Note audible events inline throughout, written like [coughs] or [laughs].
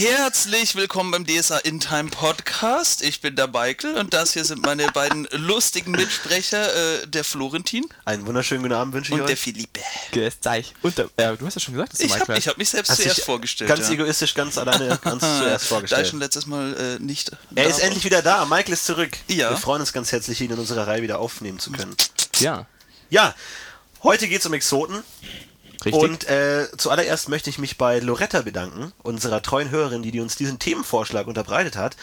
Herzlich willkommen beim DSA In Time Podcast. Ich bin der Michael und das hier sind meine beiden lustigen Mitsprecher, äh, der Florentin. Einen wunderschönen guten Abend wünsche ich und euch. der Philippe. Euch. Und der, äh, du hast ja schon gesagt, dass du Ich Michael habe heißt. hab mich selbst Hast zuerst dich vorgestellt. Ganz ja. egoistisch, ganz alleine, ganz [laughs] zuerst Da ich vorgestellt. schon letztes Mal äh, nicht. Er da ist war. endlich wieder da. Michael ist zurück. Ja. Wir freuen uns ganz herzlich, ihn in unserer Reihe wieder aufnehmen zu können. Ja, Ja, heute geht es um Exoten. Richtig. Und äh, zuallererst möchte ich mich bei Loretta bedanken, unserer treuen Hörerin, die, die uns diesen Themenvorschlag unterbreitet hat.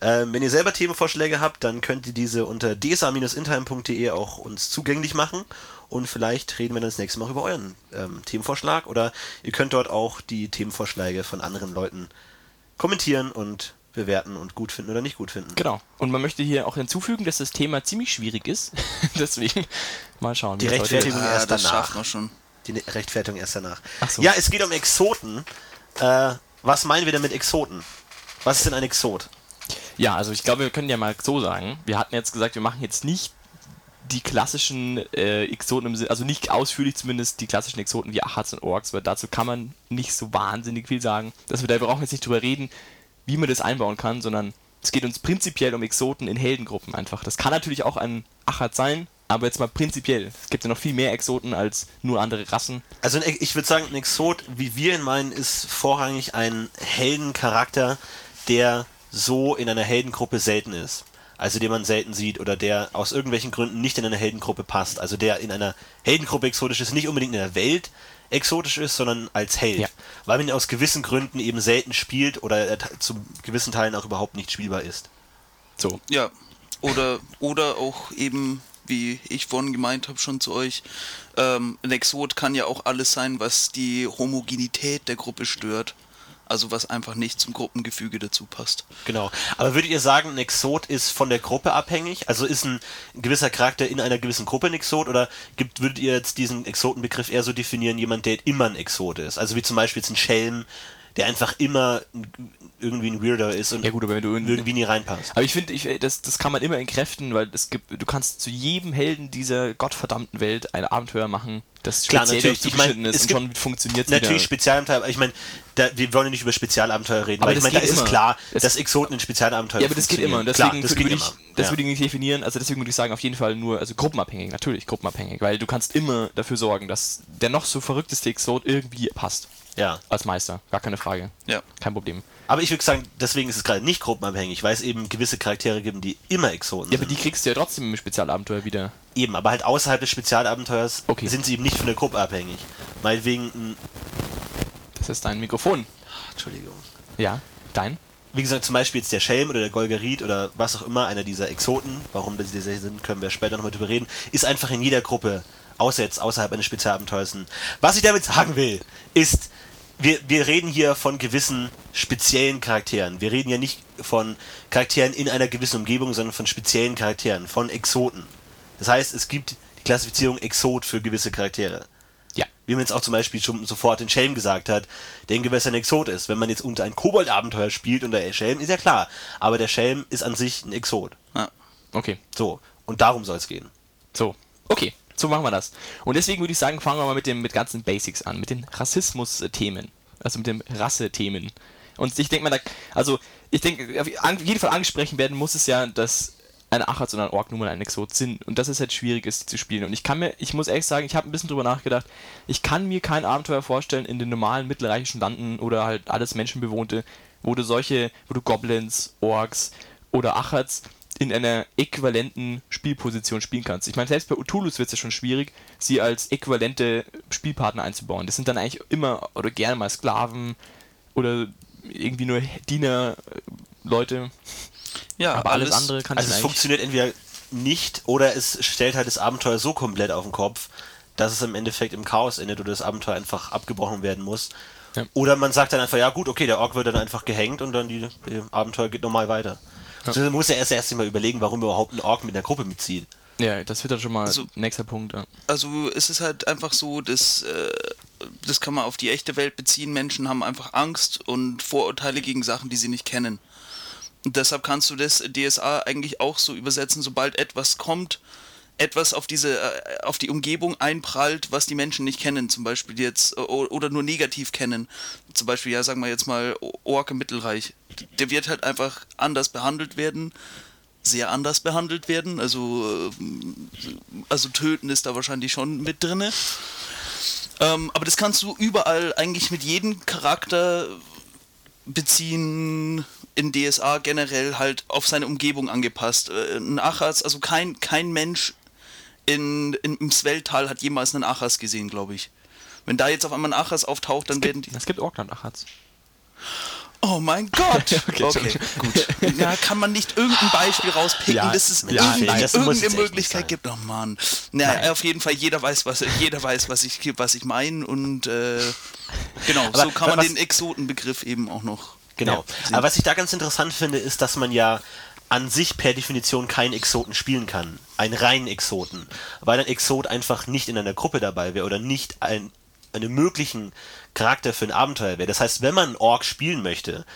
Ähm, wenn ihr selber Themenvorschläge habt, dann könnt ihr diese unter dsa-intime.de auch uns zugänglich machen. Und vielleicht reden wir dann das nächste Mal über euren ähm, Themenvorschlag. Oder ihr könnt dort auch die Themenvorschläge von anderen Leuten kommentieren und bewerten und gut finden oder nicht gut finden. genau. Und man möchte hier auch hinzufügen, dass das Thema ziemlich schwierig ist. [laughs] Deswegen mal schauen. Die das Rechtfertigung erst das danach. schaffen wir schon. Die Ne- Rechtfertigung erst danach. Ach so. Ja, es geht um Exoten. Äh, was meinen wir denn mit Exoten? Was ist denn ein Exot? Ja, also ich glaube, wir können ja mal so sagen. Wir hatten jetzt gesagt, wir machen jetzt nicht die klassischen äh, Exoten im Sinne, also nicht ausführlich zumindest die klassischen Exoten wie Achats und Orks, weil dazu kann man nicht so wahnsinnig viel sagen. Dass wir da brauchen jetzt nicht drüber reden, wie man das einbauen kann, sondern es geht uns prinzipiell um Exoten in Heldengruppen einfach. Das kann natürlich auch ein Achat sein, aber jetzt mal prinzipiell. Es gibt ja noch viel mehr Exoten als nur andere Rassen. Also ein, ich würde sagen, ein Exot, wie wir ihn meinen, ist vorrangig ein Heldencharakter, der so in einer Heldengruppe selten ist. Also den man selten sieht oder der aus irgendwelchen Gründen nicht in eine Heldengruppe passt. Also der in einer Heldengruppe exotisch ist, nicht unbedingt in der Welt exotisch ist, sondern als Held. Ja. Weil man ihn aus gewissen Gründen eben selten spielt oder er zu gewissen Teilen auch überhaupt nicht spielbar ist. So. Ja. Oder, oder auch eben, wie ich vorhin gemeint habe, schon zu euch, ähm, ein Exot kann ja auch alles sein, was die Homogenität der Gruppe stört. Also was einfach nicht zum Gruppengefüge dazu passt. Genau. Aber würdet ihr sagen, ein Exot ist von der Gruppe abhängig? Also ist ein gewisser Charakter in einer gewissen Gruppe ein Exot? Oder gibt, würdet ihr jetzt diesen Exotenbegriff eher so definieren, jemand, der immer ein Exot ist? Also wie zum Beispiel jetzt ein Schelm, der einfach immer irgendwie ein Weirder ist und Ja gut, irgendwie nie reinpasst. Aber ich finde, ich, das, das kann man immer entkräften, weil es gibt, du kannst zu jedem Helden dieser gottverdammten Welt ein Abenteuer machen, das Klar, natürlich. darauf Ich mein, zugeschnitten ist es und schon funktioniert es Natürlich wieder. Spezialabenteuer, ich meine, da, wir wollen ja nicht über Spezialabenteuer reden, Aber weil ich das meine, da ist immer. klar, Das- dass Exoten in Spezialabenteuern Ja, aber das geht immer. Deswegen Klar, das würde geht ich, immer. das Ja. würde ich nicht definieren. Also deswegen würde ich sagen, auf jeden Fall nur, also gruppenabhängig, natürlich gruppenabhängig, weil du kannst immer dafür sorgen, dass der noch so verrückteste Exot irgendwie passt. ja. Als Meister. Gar keine Frage. Ja. Kein Problem. Aber ich würde sagen, deswegen ist es gerade nicht gruppenabhängig, weil es eben gewisse Charaktere gibt, die immer Exoten Ja, aber sind. die kriegst du ja trotzdem im Spezialabenteuer wieder. Eben, aber halt außerhalb des Spezialabenteuers Okay. sind sie eben nicht von der Gruppe abhängig. Meinetwegen, ein, Das ist dein Mikrofon. Entschuldigung. Ja, dein. Wie gesagt, zum Beispiel jetzt der Schelm oder der Golgerit oder was auch immer, einer dieser Exoten, warum das diese sind, können wir später nochmal drüber reden, ist einfach in jeder Gruppe, außer jetzt außerhalb eines Spezialabenteuers. Was ich damit sagen will, ist, wir, wir reden hier von gewissen speziellen Charakteren. Wir reden ja nicht von Charakteren in einer gewissen Umgebung, sondern von speziellen Charakteren, von Exoten. Das heißt, es gibt die Klassifizierung Exot für gewisse Charaktere. Ja. Wie man jetzt auch zum Beispiel schon sofort den Schelm gesagt hat, der ein gewisser Exot ist. Wenn man jetzt unter ein Kobold-Abenteuer spielt und der Schelm, ist ja klar. Aber der Schelm ist an sich ein Exot. Ja. Okay. So. Und darum soll es gehen. So, okay, so machen wir das. Und deswegen würde ich sagen, fangen wir mal mit den mit ganzen Basics an, mit den Rassismus-Themen, also mit den Rasse-Themen. Und ich denke mal, da, also ich denke, auf jeden Fall angesprochen werden muss es ja, dass ein Achatz und ein Ork nun mal ein Exot sind und dass es halt schwierig ist, zu spielen. Und ich kann mir, ich muss ehrlich sagen, ich habe ein bisschen drüber nachgedacht, ich kann mir kein Abenteuer vorstellen in den normalen mittelreichischen Landen oder halt alles Menschenbewohnte, wo du solche, wo du Goblins, Orks oder Achats in einer äquivalenten Spielposition spielen kannst. Ich meine, selbst bei Utulus wird es ja schon schwierig, sie als äquivalente Spielpartner einzubauen. Das sind dann eigentlich immer oder gerne mal Sklaven oder irgendwie nur Diener, Leute. Ja, Aber alles, andere kann Also es funktioniert entweder nicht oder es stellt halt das Abenteuer so komplett auf den Kopf, dass es im Endeffekt im Chaos endet oder das Abenteuer einfach abgebrochen werden muss. Ja. Oder man sagt dann einfach, ja gut, okay, der Ork wird dann einfach gehängt und dann die, die Abenteuer geht normal weiter. Also man muss ja erst erst mal überlegen, warum überhaupt ein Ork mit der Gruppe mitzieht. Ja, das wird dann schon mal Also- nächster Punkt. Ja. Also es ist halt einfach so, dass äh, das kann man auf die echte Welt beziehen. Menschen haben einfach Angst und Vorurteile gegen Sachen, die sie nicht kennen. Und deshalb kannst du das DSA eigentlich auch so übersetzen, sobald etwas kommt, etwas auf diese, äh, auf die Umgebung einprallt, was die Menschen nicht kennen, zum Beispiel jetzt, oder nur negativ kennen. Zum Beispiel, ja, sagen wir jetzt mal, Ork im Mittelreich. Der wird halt einfach anders behandelt werden, sehr anders behandelt werden. Also, äh, also töten ist da wahrscheinlich schon mit drinne. Ähm, aber das kannst du überall eigentlich mit jedem Charakter beziehen in DSA generell halt auf seine Umgebung angepasst. Äh, ein Achas, also kein, kein Mensch in, in, im Swelltal hat jemals einen Achas gesehen, glaube ich. Wenn da jetzt auf einmal ein Achas auftaucht, dann es werden gibt, die. Es gibt Orkland-Achats. Oh mein Gott! [laughs] Okay, okay, gut. Ja, kann man nicht irgendein Beispiel rauspicken, Ja, dass es ja, irgendwie nein, das irgendeine Möglichkeit gibt? Oh Mann. Naja, auf jeden Fall, jeder weiß, was jeder weiß, was ich, was ich meine und äh, genau, Aber so kann man was- den Exotenbegriff eben auch noch. Genau. Ja. Aber was ich da ganz interessant finde, ist, dass man ja an sich per Definition keinen Exoten spielen kann. Einen reinen Exoten. Weil ein Exot einfach nicht in einer Gruppe dabei wäre oder nicht ein, einen möglichen Charakter für ein Abenteuer wäre. Das heißt, wenn man einen Ork spielen möchte,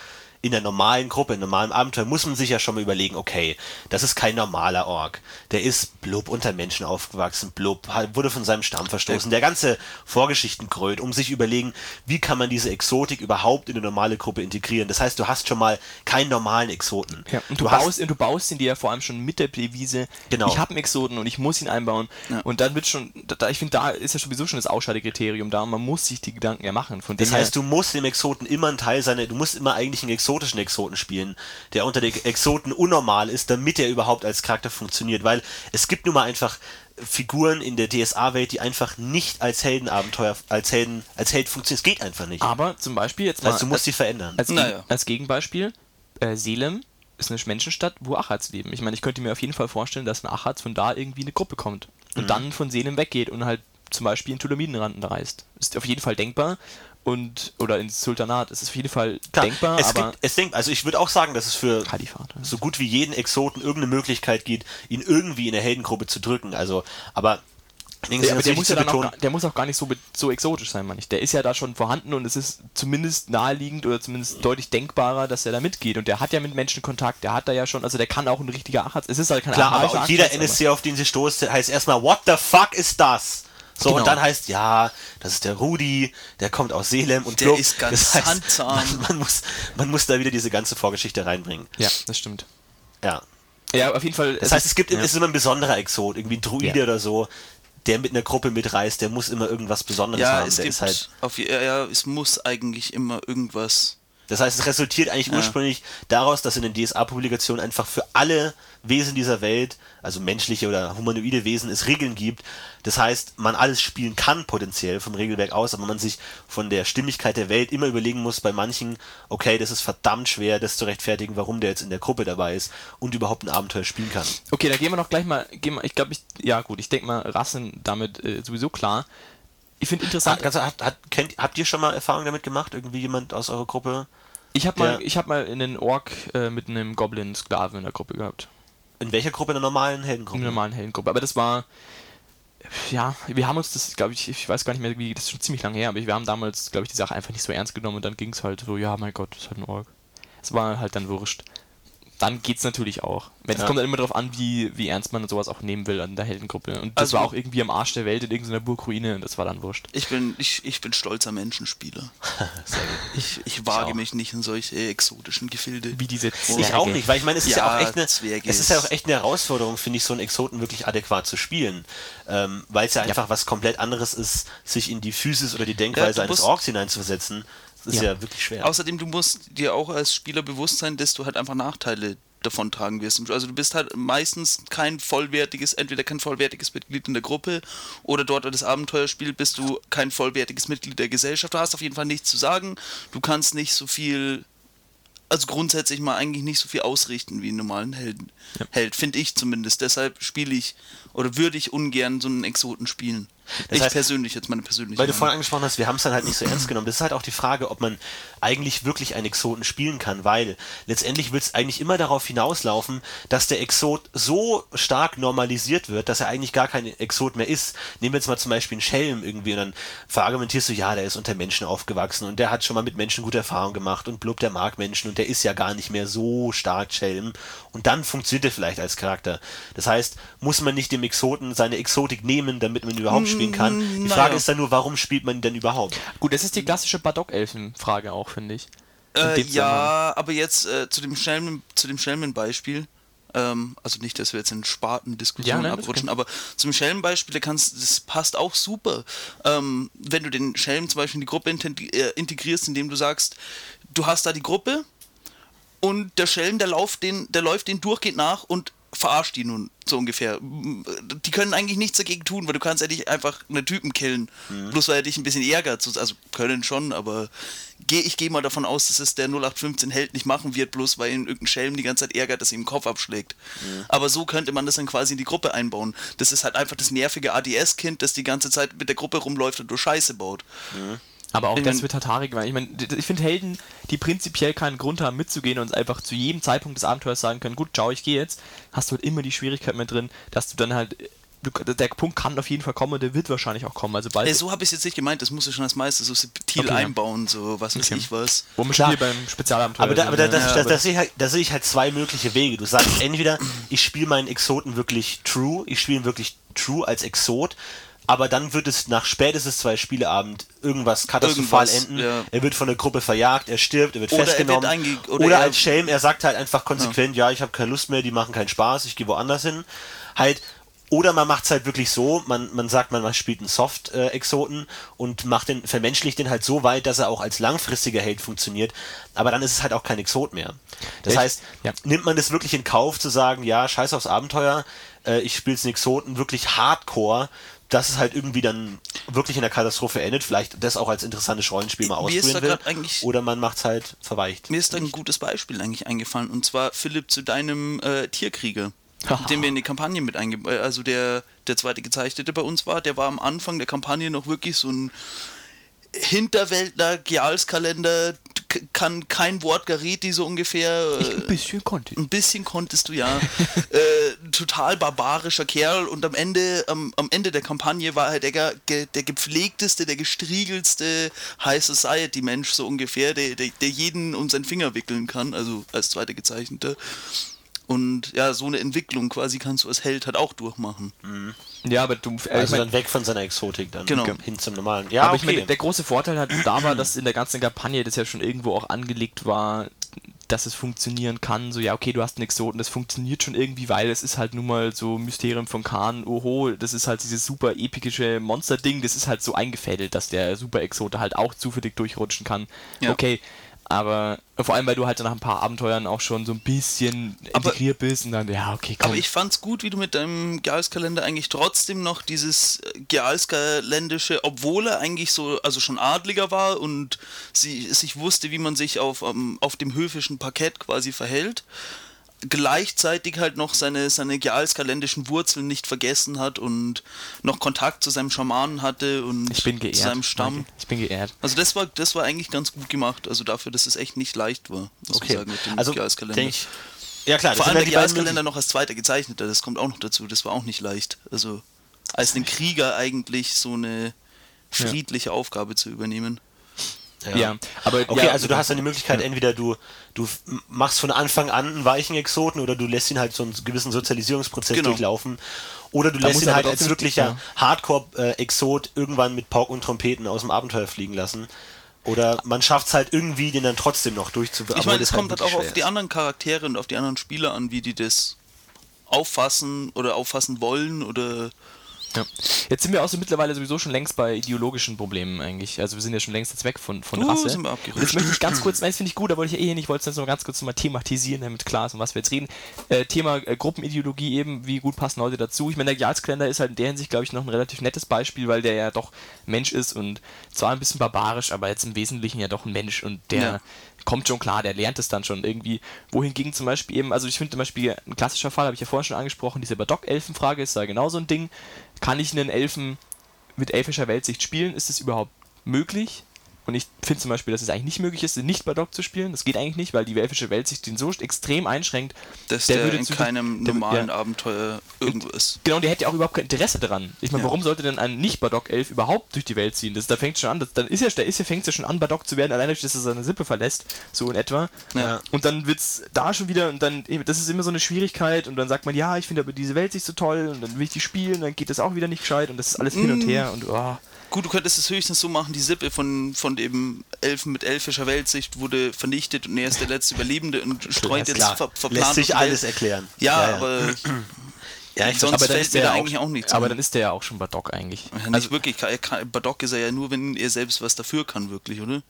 in der normalen Gruppe, in normalem Abenteuer, muss man sich ja schon mal überlegen, okay, das ist kein normaler Ork. Der ist blub unter Menschen aufgewachsen, blub, wurde von seinem Stamm verstoßen. Der ganze Vorgeschichtenkröt, um sich überlegen, wie kann man diese Exotik überhaupt in eine normale Gruppe integrieren. Das heißt, du hast schon mal keinen normalen Exoten. Ja, und du, hast- baust, und du baust ihn dir ja vor allem schon mit der Devise, Genau. ich habe einen Exoten und ich muss ihn einbauen. Ja. Und dann wird schon, da- da, ich finde, da ist ja sowieso schon das Ausscheidekriterium da. Man muss sich die Gedanken ja machen. Von Das heißt, her, du musst dem Exoten immer einen Teil seiner, du musst immer eigentlich einen exotischen Exoten spielen, der unter den Exoten unnormal ist, damit er überhaupt als Charakter funktioniert. Weil es gibt nun mal einfach Figuren in der DSA-Welt, die einfach nicht als Heldenabenteuer, als Helden, als Held funktionieren. Es geht einfach nicht. aber zum Beispiel jetzt mal also du musst als, sie verändern. als, Naja. Als Gegenbeispiel, äh, Selem ist eine Menschenstadt, wo Achats leben. Ich meine, ich könnte mir auf jeden Fall vorstellen, dass ein Achats von da irgendwie eine Gruppe kommt und Mhm. dann von Selem weggeht und halt zum Beispiel in Tulamidenranden reist. Ist auf jeden Fall denkbar. Und, oder ins Sultanat. Es ist auf jeden Fall Klar, denkbar, es aber gibt, es denkt, also ich würde auch sagen, dass es für Kalifat. ja. so gut wie jeden Exoten irgendeine Möglichkeit gibt, ihn irgendwie in der Heldengruppe zu drücken. Also, aber Ja, aber der muss, ja dann auch, gar- der muss auch gar nicht so, so exotisch sein, meine ich. Der ist ja da schon vorhanden und es ist zumindest naheliegend oder zumindest deutlich denkbarer, dass er da mitgeht. Und der hat ja mit Menschen Kontakt, der hat da ja schon, also der kann auch ein richtiger Achatz. Es ist halt kein Klar, aber jeder Achatz, aber- NSC, auf den sie stoßt, heißt erstmal, what the fuck ist das? So, Genau. und dann heißt, ja, das ist der Rudi, der kommt aus Selem und Der blub. ist ganz das heißt, handsam. Man, man, muss, man muss da wieder diese ganze Vorgeschichte reinbringen. Ja, das stimmt. Ja. Ja, auf jeden Fall. Das heißt, es gibt ja. es ist immer ein besonderer Exot, irgendwie ein Druide Ja. oder so, der mit einer Gruppe mitreist, der muss immer irgendwas Besonderes Ja, haben. es Der gibt halt, auf, ja, ja, es muss eigentlich immer irgendwas. Das heißt, es resultiert eigentlich Ja. ursprünglich daraus, dass in den DSA-Publikationen einfach für alle Wesen dieser Welt, also menschliche oder humanoide Wesen, es Regeln gibt. Das heißt, man alles spielen kann potenziell vom Regelwerk aus, aber man sich von der Stimmigkeit der Welt immer überlegen muss bei manchen, okay, das ist verdammt schwer, das zu rechtfertigen, warum der jetzt in der Gruppe dabei ist und überhaupt ein Abenteuer spielen kann. Okay, da gehen wir noch gleich mal. Gehen wir, ich glaube, ich. Ja, gut, ich denke mal, Rassen damit äh, sowieso klar. Ich finde interessant. Ganz- hat, hat, kennt, habt ihr schon mal Erfahrung damit gemacht? Irgendwie jemand aus eurer Gruppe? Ich habe mal, ich hab mal einen Ork äh, mit einem Goblin-Sklaven in der Gruppe gehabt. In welcher Gruppe? In der normalen In Heldengruppe? der normalen Heldengruppe. Aber das war. Ja, wir haben uns das, glaube ich, ich weiß gar nicht mehr, wie, das ist schon ziemlich lange her, aber wir haben damals, glaube ich, die Sache einfach nicht so ernst genommen und dann ging es halt so, ja, mein Gott, das ist halt ein Ork. Es war halt dann wurscht. Dann geht's natürlich auch. Wenn- Es Ja. kommt dann immer darauf an, wie, wie ernst man sowas auch nehmen will an der Heldengruppe. Und das Also- war auch irgendwie am Arsch der Welt in irgendeiner Burgruine und das war dann wurscht. Ich bin, ich, ich bin stolzer Menschenspieler. [laughs] Ich, ich wage auch. mich nicht in solche exotischen Gefilde. Wie diese Ich Zwerge. auch nicht, weil ich meine, es ist ja, Ja, auch echt eine, Zwerge es ist ja auch echt eine Herausforderung, finde ich, so einen Exoten wirklich adäquat zu spielen, ähm, weil es ja einfach was komplett anderes ist, sich in die Physis oder die Denkweise eines Orks hineinzuversetzen. Das ist Ja. ja, wirklich schwer. Außerdem, du musst dir auch als Spieler bewusst sein, dass du halt einfach Nachteile davon tragen wirst. Also du bist halt meistens kein vollwertiges, entweder kein vollwertiges Mitglied in der Gruppe oder dort, wo das Abenteuer spielt, bist du kein vollwertiges Mitglied der Gesellschaft. Du hast auf jeden Fall nichts zu sagen. Du kannst nicht so viel, also grundsätzlich mal eigentlich nicht so viel ausrichten wie einen normalen Helden. Held, finde ich zumindest. Deshalb spiele ich oder würde ich ungern so einen Exoten spielen. Das ich heißt, persönlich, jetzt meine persönliche Weil du Meinung. vorhin angesprochen hast, wir haben es dann halt nicht so ernst genommen. Das ist halt auch die Frage, ob man eigentlich wirklich einen Exoten spielen kann, weil letztendlich wird es eigentlich immer darauf hinauslaufen, dass der Exot so stark normalisiert wird, dass er eigentlich gar kein Exot mehr ist. Nehmen wir jetzt mal zum Beispiel einen Schelm irgendwie und dann verargumentierst du, ja, der ist unter Menschen aufgewachsen und der hat schon mal mit Menschen gute Erfahrungen gemacht und blub, der mag Menschen und der ist ja gar nicht mehr so stark Schelm und dann funktioniert er vielleicht als Charakter. Das heißt, muss man nicht dem Exoten seine Exotik nehmen, damit man ihn überhaupt spielen kann? Die naja. Frage ist dann nur, warum spielt man ihn denn überhaupt? Gut, das ist die klassische Badok-Elfen-Frage auch, finde ich. Äh, ja, aber jetzt äh, zu dem Schelmen, zu dem Schelmen-Beispiel. Ähm, also nicht, dass wir jetzt in Ja, Spartendiskussionen nein, ist abrutschen, aber zum Schelm-Beispiel, da kannst, das passt auch super. Ähm, wenn du den Schelm zum Beispiel in die Gruppe äh, integrierst, indem du sagst, du hast da die Gruppe und der Schelm, der läuft den, der läuft den durchgehend nach und verarscht die nun so ungefähr. Die können eigentlich nichts dagegen tun, weil du kannst ja nicht einfach einen Typen killen, bloß weil er dich ein bisschen ärgert. So- Also können schon, aber geh, ich gehe mal davon aus, dass es der 0815 Held nicht machen wird, bloß weil ihn irgendein Schelm die ganze Zeit ärgert, dass ihm den Kopf abschlägt. Aber so könnte man das dann quasi in die Gruppe einbauen. Das ist halt einfach das nervige ADS-Kind, das die ganze Zeit mit der Gruppe rumläuft und nur Scheiße baut. Aber auch Ich das wird Hatari gemeint. Ich meine, ich finde Helden, die prinzipiell keinen Grund haben mitzugehen und uns einfach zu jedem Zeitpunkt des Abenteuers sagen können, gut, ciao, ich gehe jetzt, hast du halt immer die Schwierigkeit mit drin, dass du dann halt, du, der Punkt kann auf jeden Fall kommen und der wird wahrscheinlich auch kommen. Also bald, Äh, so habe ich es jetzt nicht gemeint, das muss ich schon als Meister so subtil Okay, einbauen, so was weiß Okay. ich was. wo wir beim Spezialabenteuer Aber da, aber da, das, ja. das, sehe halt, da sehe ich halt zwei mögliche Wege. Du sagst entweder, ich spiele meinen Exoten wirklich true, ich spiele ihn wirklich true als Exot, aber dann wird es nach spätestens zwei Spieleabend irgendwas katastrophal Irgendwas, enden. ja. Er wird von der Gruppe verjagt, er stirbt, er wird Oder er wird festgenommen. oder oder er- als Shame, er sagt halt einfach konsequent, ja, ich habe keine Lust mehr, die machen keinen Spaß, ich gehe woanders hin. Halt, oder man macht es halt wirklich so, man, man sagt, man, spielt einen Soft-Exoten und macht den, vermenschlicht den halt so weit, dass er auch als langfristiger Held funktioniert, aber dann ist es halt auch kein Exot mehr. Das Ich- heißt, ja. nimmt man das wirklich in Kauf zu sagen, ja, scheiß aufs Abenteuer, äh, ich spiele einen Exoten wirklich hardcore, dass es halt irgendwie dann wirklich in der Katastrophe endet, vielleicht das auch als interessantes Rollenspiel mal ausprobieren will, oder man macht es halt verweicht. Mir ist da ein gutes Beispiel eigentlich eingefallen und zwar Philipp zu deinem äh, Tierkrieger, den wir in die Kampagne mit eingebaut, also der der zweite gezeichnete bei uns war, der war am Anfang der Kampagne noch wirklich so ein Hinterwäldler, Gealskalender, kann kein Wort Gareti so ungefähr. ich äh, ein bisschen konnte. ein bisschen konntest du ja. [laughs] äh, total barbarischer Kerl und am Ende, am, am Ende der Kampagne war halt der, der gepflegteste, der gestriegelste High Society Mensch so ungefähr, der, der, der jeden um seinen Finger wickeln kann, also als zweiter Gezeichneter. Und ja, so eine Entwicklung quasi kannst du als Held halt auch durchmachen. Ja, aber du, äh, ich Also mein, dann weg von seiner Exotik dann Genau. hin zum normalen. Ja, aber okay. ich meine, der große Vorteil halt da war, [clears throat] dass in der ganzen Kampagne das ja schon irgendwo auch angelegt war, dass es funktionieren kann. So, ja, okay, du hast einen Exoten, das funktioniert schon irgendwie, weil es ist halt nun mal so Mysterium von Khan, oho, das ist halt dieses super epische Monster-Ding, das ist halt so eingefädelt, dass der Super-Exote halt auch zufällig durchrutschen kann. Ja. Okay, aber vor allem, weil du halt nach ein paar Abenteuern auch schon so ein bisschen Aber- integriert bist und dann, ja, okay, komm. Aber ich fand's gut, wie du mit deinem Gealskalender eigentlich trotzdem noch dieses äh, Gealskalendische, obwohl er eigentlich so, also schon Adliger war und sie, sich wusste, wie man sich auf, ähm, auf dem höfischen Parkett quasi verhält, gleichzeitig halt noch seine, seine gealskalendischen Wurzeln nicht vergessen hat und noch Kontakt zu seinem Schamanen hatte und ich bin geehrt. zu seinem Stamm. Danke. Ich bin geehrt. Also das war, das war eigentlich ganz gut gemacht, also dafür, dass es echt nicht leicht war, muss okay. sagen, mit dem also Gealskalender. ich. Ja klar, Vor allem der ja Jahreskalender noch als zweiter gezeichneter, das kommt auch noch dazu, das war auch nicht leicht. Also als einen Krieger eigentlich so eine friedliche Aufgabe zu übernehmen. Ja. Ja, aber Okay, ja, also du hast dann die Möglichkeit, entweder du, du machst von Anfang an einen weichen Exoten oder du lässt ihn halt so einen gewissen Sozialisierungsprozess Genau. durchlaufen. Oder du Da lässt ihn halt als wirklicher ja. Hardcore-Exot irgendwann mit Pauken und Trompeten aus dem Abenteuer fliegen lassen. Oder man schafft es halt irgendwie, den dann trotzdem noch durchzuführen. Ich meine, es kommt halt auch auf die anderen Charaktere und auf die anderen Spieler an, wie die das auffassen oder auffassen wollen oder Ja. Jetzt sind wir auch so mittlerweile sowieso schon längst bei ideologischen Problemen eigentlich. Also wir sind ja schon längst jetzt weg von, von Uh, Rasse. sind wir abgerutscht. Jetzt möchte ich ganz kurz, nein, das finde ich gut, da wollte ich ja eh hin, ich wollte es jetzt noch ganz kurz mal thematisieren, damit klar ist, um was wir jetzt reden. Äh, Thema äh, Gruppenideologie eben, wie gut passen Leute dazu. Ich meine, der Jarlskalender ist halt in der Hinsicht, glaube ich, noch ein relativ nettes Beispiel, weil der ja doch Mensch ist und zwar ein bisschen barbarisch, aber jetzt im Wesentlichen ja doch ein Mensch und der Ja. kommt schon klar, der lernt es dann schon irgendwie. Wohingegen zum Beispiel eben, also ich finde zum Beispiel ein klassischer Fall, habe ich ja vorhin schon angesprochen, diese Badock-Elfen-Frage ist da genau so ein Ding. Kann ich einen Elfen mit elfischer Weltsicht spielen, ist es überhaupt möglich? Und ich finde zum Beispiel, dass es eigentlich nicht möglich ist, nicht Bardock zu spielen. Das geht eigentlich nicht, weil die welfische Weltsicht den so extrem einschränkt. Dass der, würde in zu- keinem der- normalen ja. Abenteuer irgendwo ist. Genau, und der hätte ja auch überhaupt kein Interesse daran. Ich meine, Ja. warum sollte denn ein Nicht-Bardock-Elf überhaupt durch die Welt ziehen? Das, da fängt schon an, das, dann ist ja, da ist ja, fängt ja schon an, Bardock zu werden, allein dadurch, dass er seine Sippe verlässt, so in etwa. Ja. Und dann wird's da schon wieder, und dann, das ist immer so eine Schwierigkeit, und dann sagt man, ja, ich finde aber diese Welt nicht so toll, und dann will ich die spielen, dann geht das auch wieder nicht gescheit, und das ist alles hin und Mm. her, und oh. Gut, du könntest es höchstens so machen, die Sippe von, von dem Elfen mit elfischer Weltsicht wurde vernichtet und er ist der letzte Überlebende und streut jetzt ver verplant lässt sich alles Welt. erklären. Ja, aber [clears throat] ja, ich sonst aber fällt mir da ja eigentlich auch, nichts Aber dann ist der ja auch schon Bardock eigentlich. Ja, nicht wirklich. Kann, kann, Bardock ist er ja nur, wenn er selbst was dafür kann, wirklich, oder?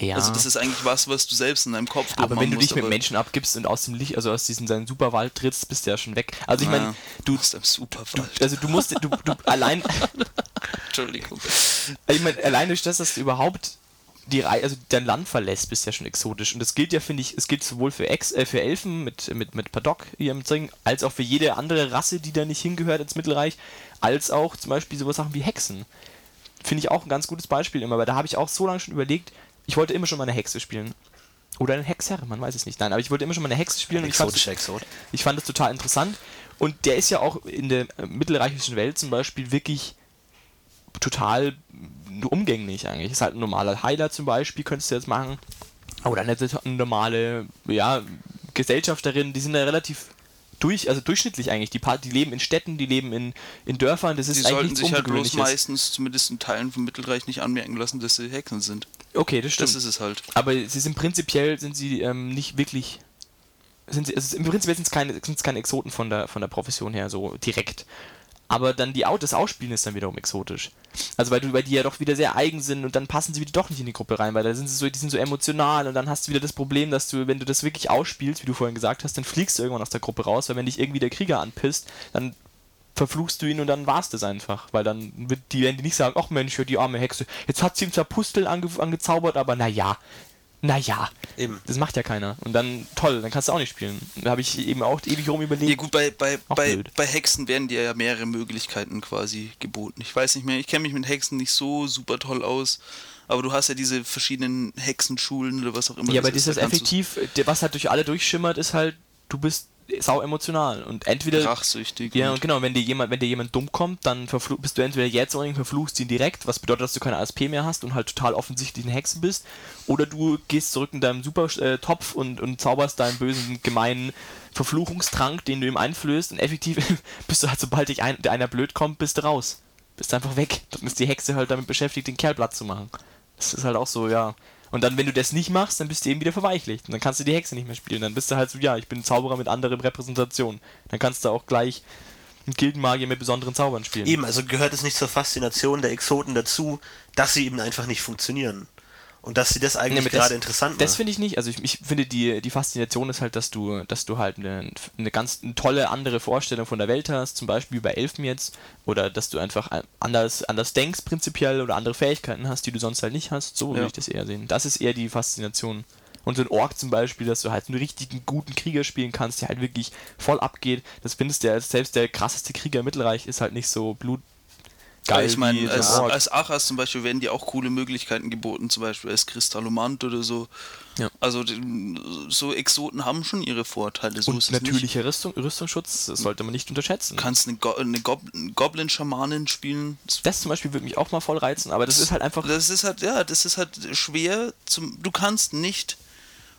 Ja. Also das ist eigentlich was, was du selbst in deinem Kopf aber wenn du dich musst, mit Menschen abgibst und aus dem Licht, also aus diesem seinen Superwald trittst, bist du ja schon weg. Also ich Ja, meine, du, bist am Superwald. also du musst, du, du [laughs] allein, Entschuldigung. ich meine, allein durch das, dass du überhaupt die Reihe, also dein Land verlässt, bist ja schon exotisch. Und das gilt ja, finde ich, es gilt sowohl für, Ex, äh, für Elfen mit, mit, mit Paddock hier im Ding, als auch für jede andere Rasse, die da nicht hingehört ins Mittelreich, als auch zum Beispiel sowas Sachen wie Hexen. Finde ich auch ein ganz gutes Beispiel immer, weil da habe ich auch so lange schon überlegt, ich wollte immer schon mal eine Hexe spielen. Oder einen Hexer, man weiß es nicht. Nein, aber ich wollte immer schon mal eine Hexe spielen und ich fand, Exot. ich fand das total interessant. Und der ist ja auch in der äh, mittelreichischen Welt zum Beispiel wirklich total umgänglich eigentlich. Ist halt ein normaler Heiler zum Beispiel, könntest du jetzt machen. Oder eine, eine normale, ja, Gesellschafterin, die sind ja relativ durch, also durchschnittlich eigentlich. Die, paar, die leben in Städten, die leben in, in Dörfern, das ist Die eigentlich sollten sich halt bloß meistens, zumindest in Teilen vom Mittelreich, nicht anmerken lassen, dass sie Hexen sind. Okay, das stimmt. Das ist es halt. Aber sie sind prinzipiell sind sie ähm, nicht wirklich. Sind sie, also im Prinzip sind es keine, sind's keine Exoten von der, von der Profession her, so direkt. Aber dann die Au- das Ausspielen ist dann wiederum exotisch. Also weil du weil die ja doch wieder sehr eigen sind und dann passen sie wieder doch nicht in die Gruppe rein, weil da sind sie so, die sind so emotional und dann hast du wieder das Problem, dass du, wenn du das wirklich ausspielst, wie du vorhin gesagt hast, dann fliegst du irgendwann aus der Gruppe raus, weil wenn dich irgendwie der Krieger anpisst, dann verfluchst du ihn und dann war's das einfach. Weil dann wird die, werden die nicht sagen, ach Mensch, ja, die arme Hexe, jetzt hat sie ihm zwar Pustel ange angezaubert, aber naja, naja. Eben. Das macht ja keiner. Und dann, toll, dann kannst du auch nicht spielen. Da habe ich eben auch ewig rum Ja überlegt. gut, bei, bei, bei, bei Hexen werden dir ja mehrere Möglichkeiten quasi geboten. Ich weiß nicht mehr, ich kenne mich mit Hexen nicht so super toll aus, aber du hast ja diese verschiedenen Hexenschulen oder was auch immer. Ja, aber das ist effektiv, der- was halt durch alle durchschimmert, ist halt, du bist sau emotional. Und entweder. rachsüchtig. Ja, und- genau, wenn dir jemand, wenn dir jemand dumm kommt, dann bist du entweder jetzt oder verfluchst ihn direkt, was bedeutet, dass du keine ASP mehr hast und halt total offensichtlich eine Hexe bist. Oder du gehst zurück in deinem Super-Topf und, und zauberst deinen bösen, gemeinen Verfluchungstrank, den du ihm einflößt und effektiv [laughs] bist du halt, sobald dich ein, der einer blöd kommt, bist du raus. Bist einfach weg. Dann ist die Hexe halt damit beschäftigt, den Kerl platt zu machen. Das ist halt auch so, ja. Und dann, wenn du das nicht machst, dann bist du eben wieder verweichlicht. Und dann kannst du die Hexe nicht mehr spielen. Dann bist du halt so, ja, ich bin ein Zauberer mit anderen Repräsentationen. Dann kannst du auch gleich einen Gildenmagier mit besonderen Zaubern spielen. Eben, also gehört es nicht zur Faszination der Exoten dazu, dass sie eben einfach nicht funktionieren. Und dass sie das Nee, eigentlich aber gerade das, interessant Das macht. finde ich nicht. Also ich, ich finde die, die Faszination ist halt, dass du, dass du halt eine, eine ganz eine tolle andere Vorstellung von der Welt hast, zum Beispiel bei Elfen jetzt, oder dass du einfach anders, anders denkst prinzipiell oder andere Fähigkeiten hast, die du sonst halt nicht hast. So würde Ja. ich das eher sehen. Das ist eher die Faszination. Und so ein Ork zum Beispiel, dass du halt einen richtigen guten Krieger spielen kannst, der halt wirklich voll abgeht. Das findest du ja, selbst der krasseste Krieger im Mittelreich ist halt nicht so blutgeil Ja, ich meine, als, als Achas zum Beispiel werden dir auch coole Möglichkeiten geboten, zum Beispiel als Kristallomant oder so. Ja. Also so Exoten haben schon ihre Vorteile. So Und natürlicher Rüstung, Rüstungsschutz das sollte man nicht unterschätzen. Du kannst eine, Go eine Gob Goblin-Schamanin spielen. Das, Das zum Beispiel würde mich auch mal voll reizen, aber das ist halt einfach. das ist halt, ja, das ist halt schwer zum. Du kannst nicht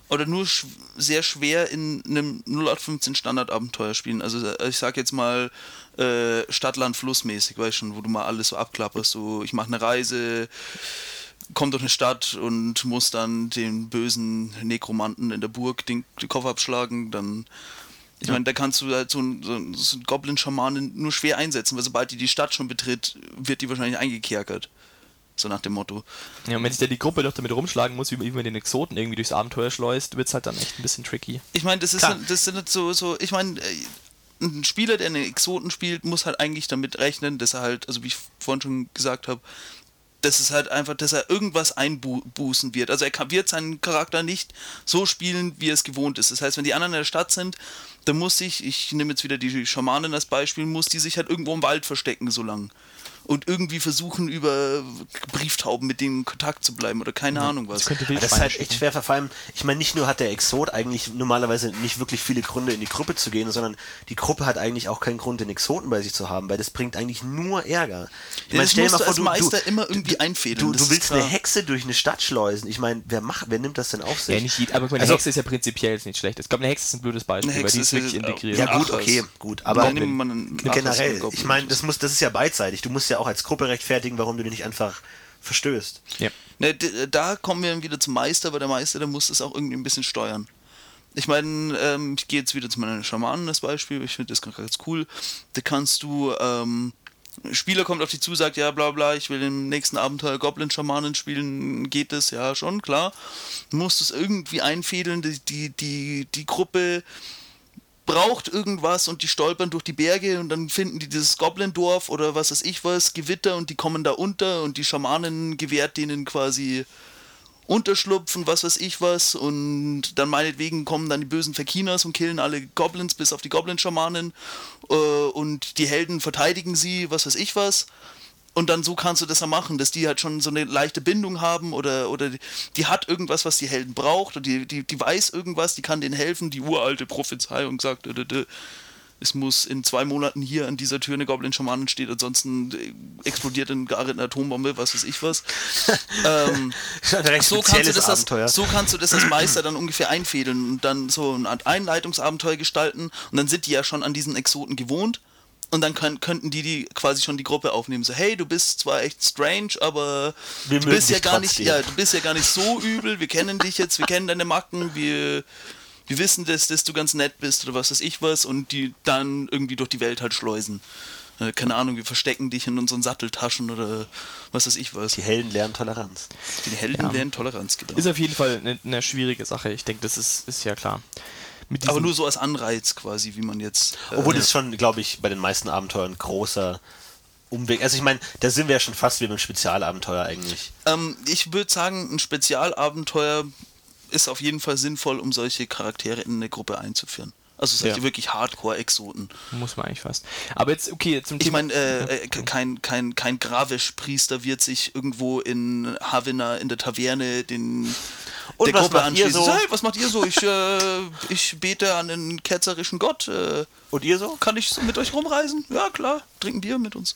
oder nur sch sehr schwer in einem 0815 Standardabenteuer spielen. Also äh, ich sag jetzt mal äh, Stadtland Flussmäßig, weißt schon, wo du mal alles so abklapperst. So, ich mache eine Reise, komm durch eine Stadt und muss dann den bösen Nekromanten in der Burg den, den Kopf abschlagen, dann ich meine, da kannst du halt so einen, so einen, so einen Goblin-Schamanen nur schwer einsetzen, weil sobald die die Stadt schon betritt, wird die wahrscheinlich eingekerkert. So nach dem Motto. Ja, und wenn sich da die Gruppe doch damit rumschlagen muss, wie man den Exoten irgendwie durchs Abenteuer schleust, wird es halt dann echt ein bisschen tricky. Ich meine, das ist Klar. das sind nicht so, so ich meine, äh, ein Spieler, der einen Exoten spielt, muss halt eigentlich damit rechnen, dass er halt, also wie ich vorhin schon gesagt habe, das ist halt einfach, dass er irgendwas einbußen wird. Also er kann, wird seinen Charakter nicht so spielen, wie er es gewohnt ist. Das heißt, wenn die anderen in der Stadt sind, dann muss sich, ich nehme jetzt wieder die Schamanin als Beispiel, muss die sich halt irgendwo im Wald verstecken so lang und irgendwie versuchen, über Brieftauben mit denen in Kontakt zu bleiben oder keine Ahnung was. Das, das ist halt echt schwer, vor allem, ich meine, nicht nur hat der Exot eigentlich normalerweise nicht wirklich viele Gründe in die Gruppe zu gehen, sondern die Gruppe hat eigentlich auch keinen Grund, den Exoten bei sich zu haben, weil das bringt eigentlich nur Ärger. Ich meine, stell dir mal vor, du, Meister du, immer irgendwie du, einfädeln. Du, du willst eine Hexe durch eine Stadt schleusen. Ich meine, wer macht, wer nimmt das denn auf sich? Ja, nicht aber eine also, Hexe ist ja prinzipiell nicht schlecht. Ich glaube, eine Hexe ist ein blödes Beispiel, weil die ist wirklich integriert. Ja gut, okay, gut, aber generell, ich meine, das muss, das ist ja beidseitig. Du musst ja auch als Gruppe rechtfertigen, warum du den nicht einfach verstößt. Ja. Ne, da kommen wir dann wieder zum Meister, weil der Meister, der muss das auch irgendwie ein bisschen steuern. Ich meine, ähm, ich gehe jetzt wieder zu meinen Schamanen als Beispiel, ich finde das ganz cool. Da kannst du, ähm, Spieler kommt auf dich zu, sagt, ja, bla bla, ich will im nächsten Abenteuer Goblin-Schamanen spielen, geht das? Ja, schon, klar. Du musst es irgendwie einfädeln, die, die, die, die Gruppe braucht irgendwas und die stolpern durch die Berge und dann finden die dieses Goblin-Dorf oder was weiß ich was, Gewitter und die kommen da unter und die Schamanen gewährt denen quasi Unterschlupfen, was weiß ich was und dann meinetwegen kommen dann die bösen Verkinas und killen alle Goblins bis auf die Goblin-Schamanen äh, und die Helden verteidigen sie, was weiß ich was und dann so kannst du das ja machen, dass die halt schon so eine leichte Bindung haben oder, oder die, die hat irgendwas, was die Helden braucht und die, die, die weiß irgendwas, die kann denen helfen, die uralte Prophezeiung sagt, äh, äh, es muss in zwei Monaten hier an dieser Tür eine Goblin-Schamanin stehen, ansonsten explodiert in Garrett eine Atombombe, was weiß ich was. [laughs] ähm, so, kannst du das so kannst du das als Meister dann ungefähr einfädeln und dann so ein Einleitungsabenteuer gestalten und dann sind die ja schon an diesen Exoten gewohnt und dann können, könnten die, die quasi schon die Gruppe aufnehmen. So, hey, du bist zwar echt strange, aber wir du bist ja gar nicht, ja, du bist ja gar nicht so übel. Wir kennen dich jetzt, wir kennen deine Macken, wir, wir wissen, dass, dass du ganz nett bist oder was weiß ich was und die dann irgendwie durch die Welt halt schleusen. Äh, keine Ahnung, wir verstecken dich in unseren Satteltaschen oder was weiß ich was. Die Helden lernen Toleranz. Die Helden ja. lernen Toleranz, genau. Ist auf jeden Fall eine, eine schwierige Sache. Ich denke, das ist, ist ja klar. Aber nur so als Anreiz quasi, wie man jetzt. Äh, Obwohl das schon, glaube ich, bei den meisten Abenteuern großer Umweg. Also ich meine, da sind wir ja schon fast wie beim Spezialabenteuer eigentlich. Ähm, ich würde sagen, ein Spezialabenteuer ist auf jeden Fall sinnvoll, um solche Charaktere in eine Gruppe einzuführen. Also solche ja. wirklich Hardcore-Exoten. Muss man eigentlich fast. Aber jetzt, okay, zum Thema... Ich meine, äh, äh, kein, kein, kein Gravisch-Priester wird sich irgendwo in Havana in der Taverne den und der was Gruppe macht ihr so? Hey, was macht ihr so? Ich, äh, ich bete an den ketzerischen Gott. Äh, Und ihr so? Kann ich mit euch rumreisen? Ja, klar. Trinken Bier mit uns.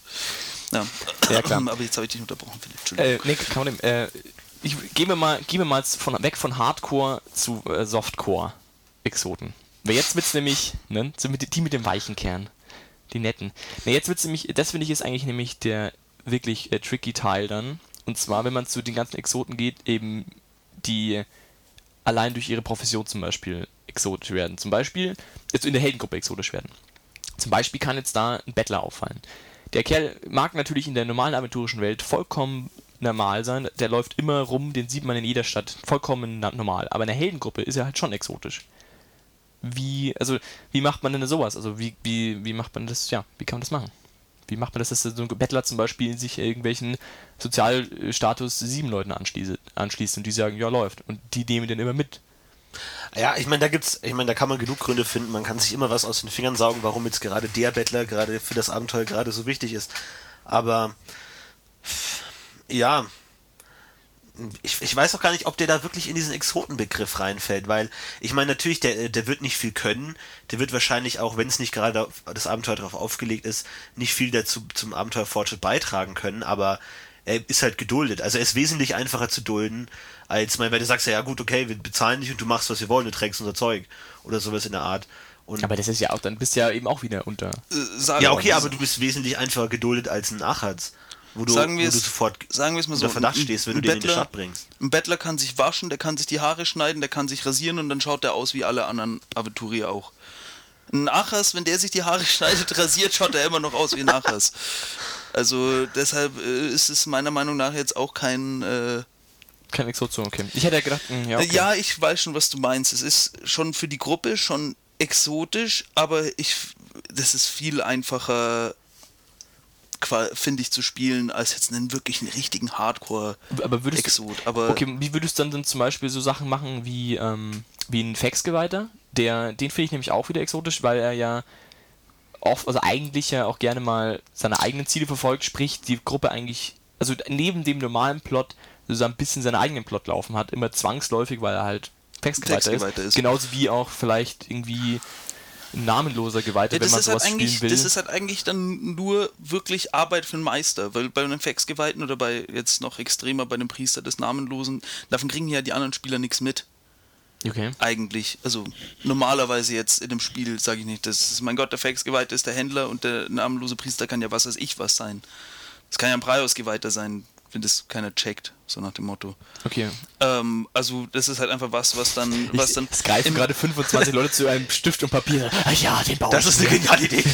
Ja, ja klar. Aber jetzt habe ich dich unterbrochen, Philipp. Äh, nee, kann man, äh, ich gebe mal, gebe mal von, weg von Hardcore zu äh, Softcore-Exoten. Weil jetzt wird's nämlich, ne, so die mit dem weichen Kern. Die netten. Ne, jetzt wird's nämlich, das finde ich ist eigentlich nämlich der wirklich äh, tricky Teil dann. Und zwar, wenn man zu den ganzen Exoten geht, eben die allein durch ihre Profession zum Beispiel exotisch werden. Zum Beispiel, jetzt in der Heldengruppe exotisch werden. Zum Beispiel kann jetzt da ein Bettler auffallen. Der Kerl mag natürlich in der normalen aventurischen Welt vollkommen normal sein. Der läuft immer rum, den sieht man in jeder Stadt vollkommen normal. Aber in der Heldengruppe ist er halt schon exotisch. Wie, also, wie macht man denn sowas? Also, wie, wie, wie macht man das, ja, wie kann man das machen? Wie macht man das, dass so ein Bettler zum Beispiel sich irgendwelchen Sozialstatus 7 Leuten anschließt, anschließt und die sagen, ja, läuft. Und die nehmen den immer mit. Ja, ich meine, da gibt's, ich meine, da kann man genug Gründe finden. Man kann sich immer was aus den Fingern saugen, warum jetzt gerade der Bettler gerade für das Abenteuer gerade so wichtig ist. Aber ja, ich, ich weiß auch gar nicht, ob der da wirklich in diesen Exotenbegriff reinfällt, weil ich meine, natürlich, der, der wird nicht viel können, der wird wahrscheinlich auch, wenn es nicht gerade das Abenteuer darauf aufgelegt ist, nicht viel dazu zum Abenteuerfortschritt beitragen können, aber er ist halt geduldet. Also er ist wesentlich einfacher zu dulden, als, mein, weil du sagst ja, ja gut, okay, wir bezahlen dich und du machst, was wir wollen, du trägst unser Zeug oder sowas in der Art. Und aber das ist ja auch, dann bist du ja eben auch wieder unter. Äh, ja, okay, aber du bist wesentlich einfacher geduldet als ein Achatz wo du, sagen wo du sofort sagen wir es mal so, unter Verdacht stehst, wenn du Bettler, den in die Stadt bringst. Ein Bettler kann sich waschen, der kann sich die Haare schneiden, der kann sich rasieren und dann schaut der aus wie alle anderen Aventurier auch. Ein Achas, wenn der sich die Haare [laughs] schneidet, rasiert, schaut er immer noch aus wie ein Achas. Also deshalb äh, ist es meiner Meinung nach jetzt auch kein... Äh, kein Exotion, okay. Ich hätte ja gedacht, mh, hm, ja, okay. ja, ich weiß schon, was du meinst. Es ist schon für die Gruppe schon exotisch, aber ich, das ist viel einfacher finde ich, zu spielen, als jetzt einen wirklich einen richtigen Hardcore Aber Okay, wie würdest du dann, dann zum Beispiel so Sachen machen wie, ähm, wie ein Faxgeweihter? Der, den finde ich nämlich auch wieder exotisch, weil er ja oft, also eigentlich ja auch gerne mal seine eigenen Ziele verfolgt, sprich die Gruppe eigentlich, also neben dem normalen Plot so ein bisschen seinen eigenen Plot laufen hat, immer zwangsläufig, weil er halt Faxgeweihter Faxgeweihter ist. ist. Genauso wie auch vielleicht irgendwie namenloser Geweihter, Ja, wenn man ist halt sowas eigentlich, spielen will. das ist halt eigentlich dann nur wirklich Arbeit für den Meister, weil bei einem Faxgeweihten oder bei jetzt noch extremer bei einem Priester des Namenlosen, davon kriegen ja die anderen Spieler nichts mit. okay. Eigentlich. Also normalerweise jetzt in dem Spiel sage ich nicht, das ist, mein Gott, der Faxgeweihte ist der Händler und der namenlose Priester kann ja was weiß ich was sein. Das kann ja ein Breiausgeweihter sein, das keiner checkt, so nach dem Motto. Okay. Ähm, also das ist halt einfach was, was dann, was Ich, dann es greifen gerade 25 [laughs] Leute zu einem Stift und Papier. Ah ja, den baue Das ist eine geniale Idee. [laughs]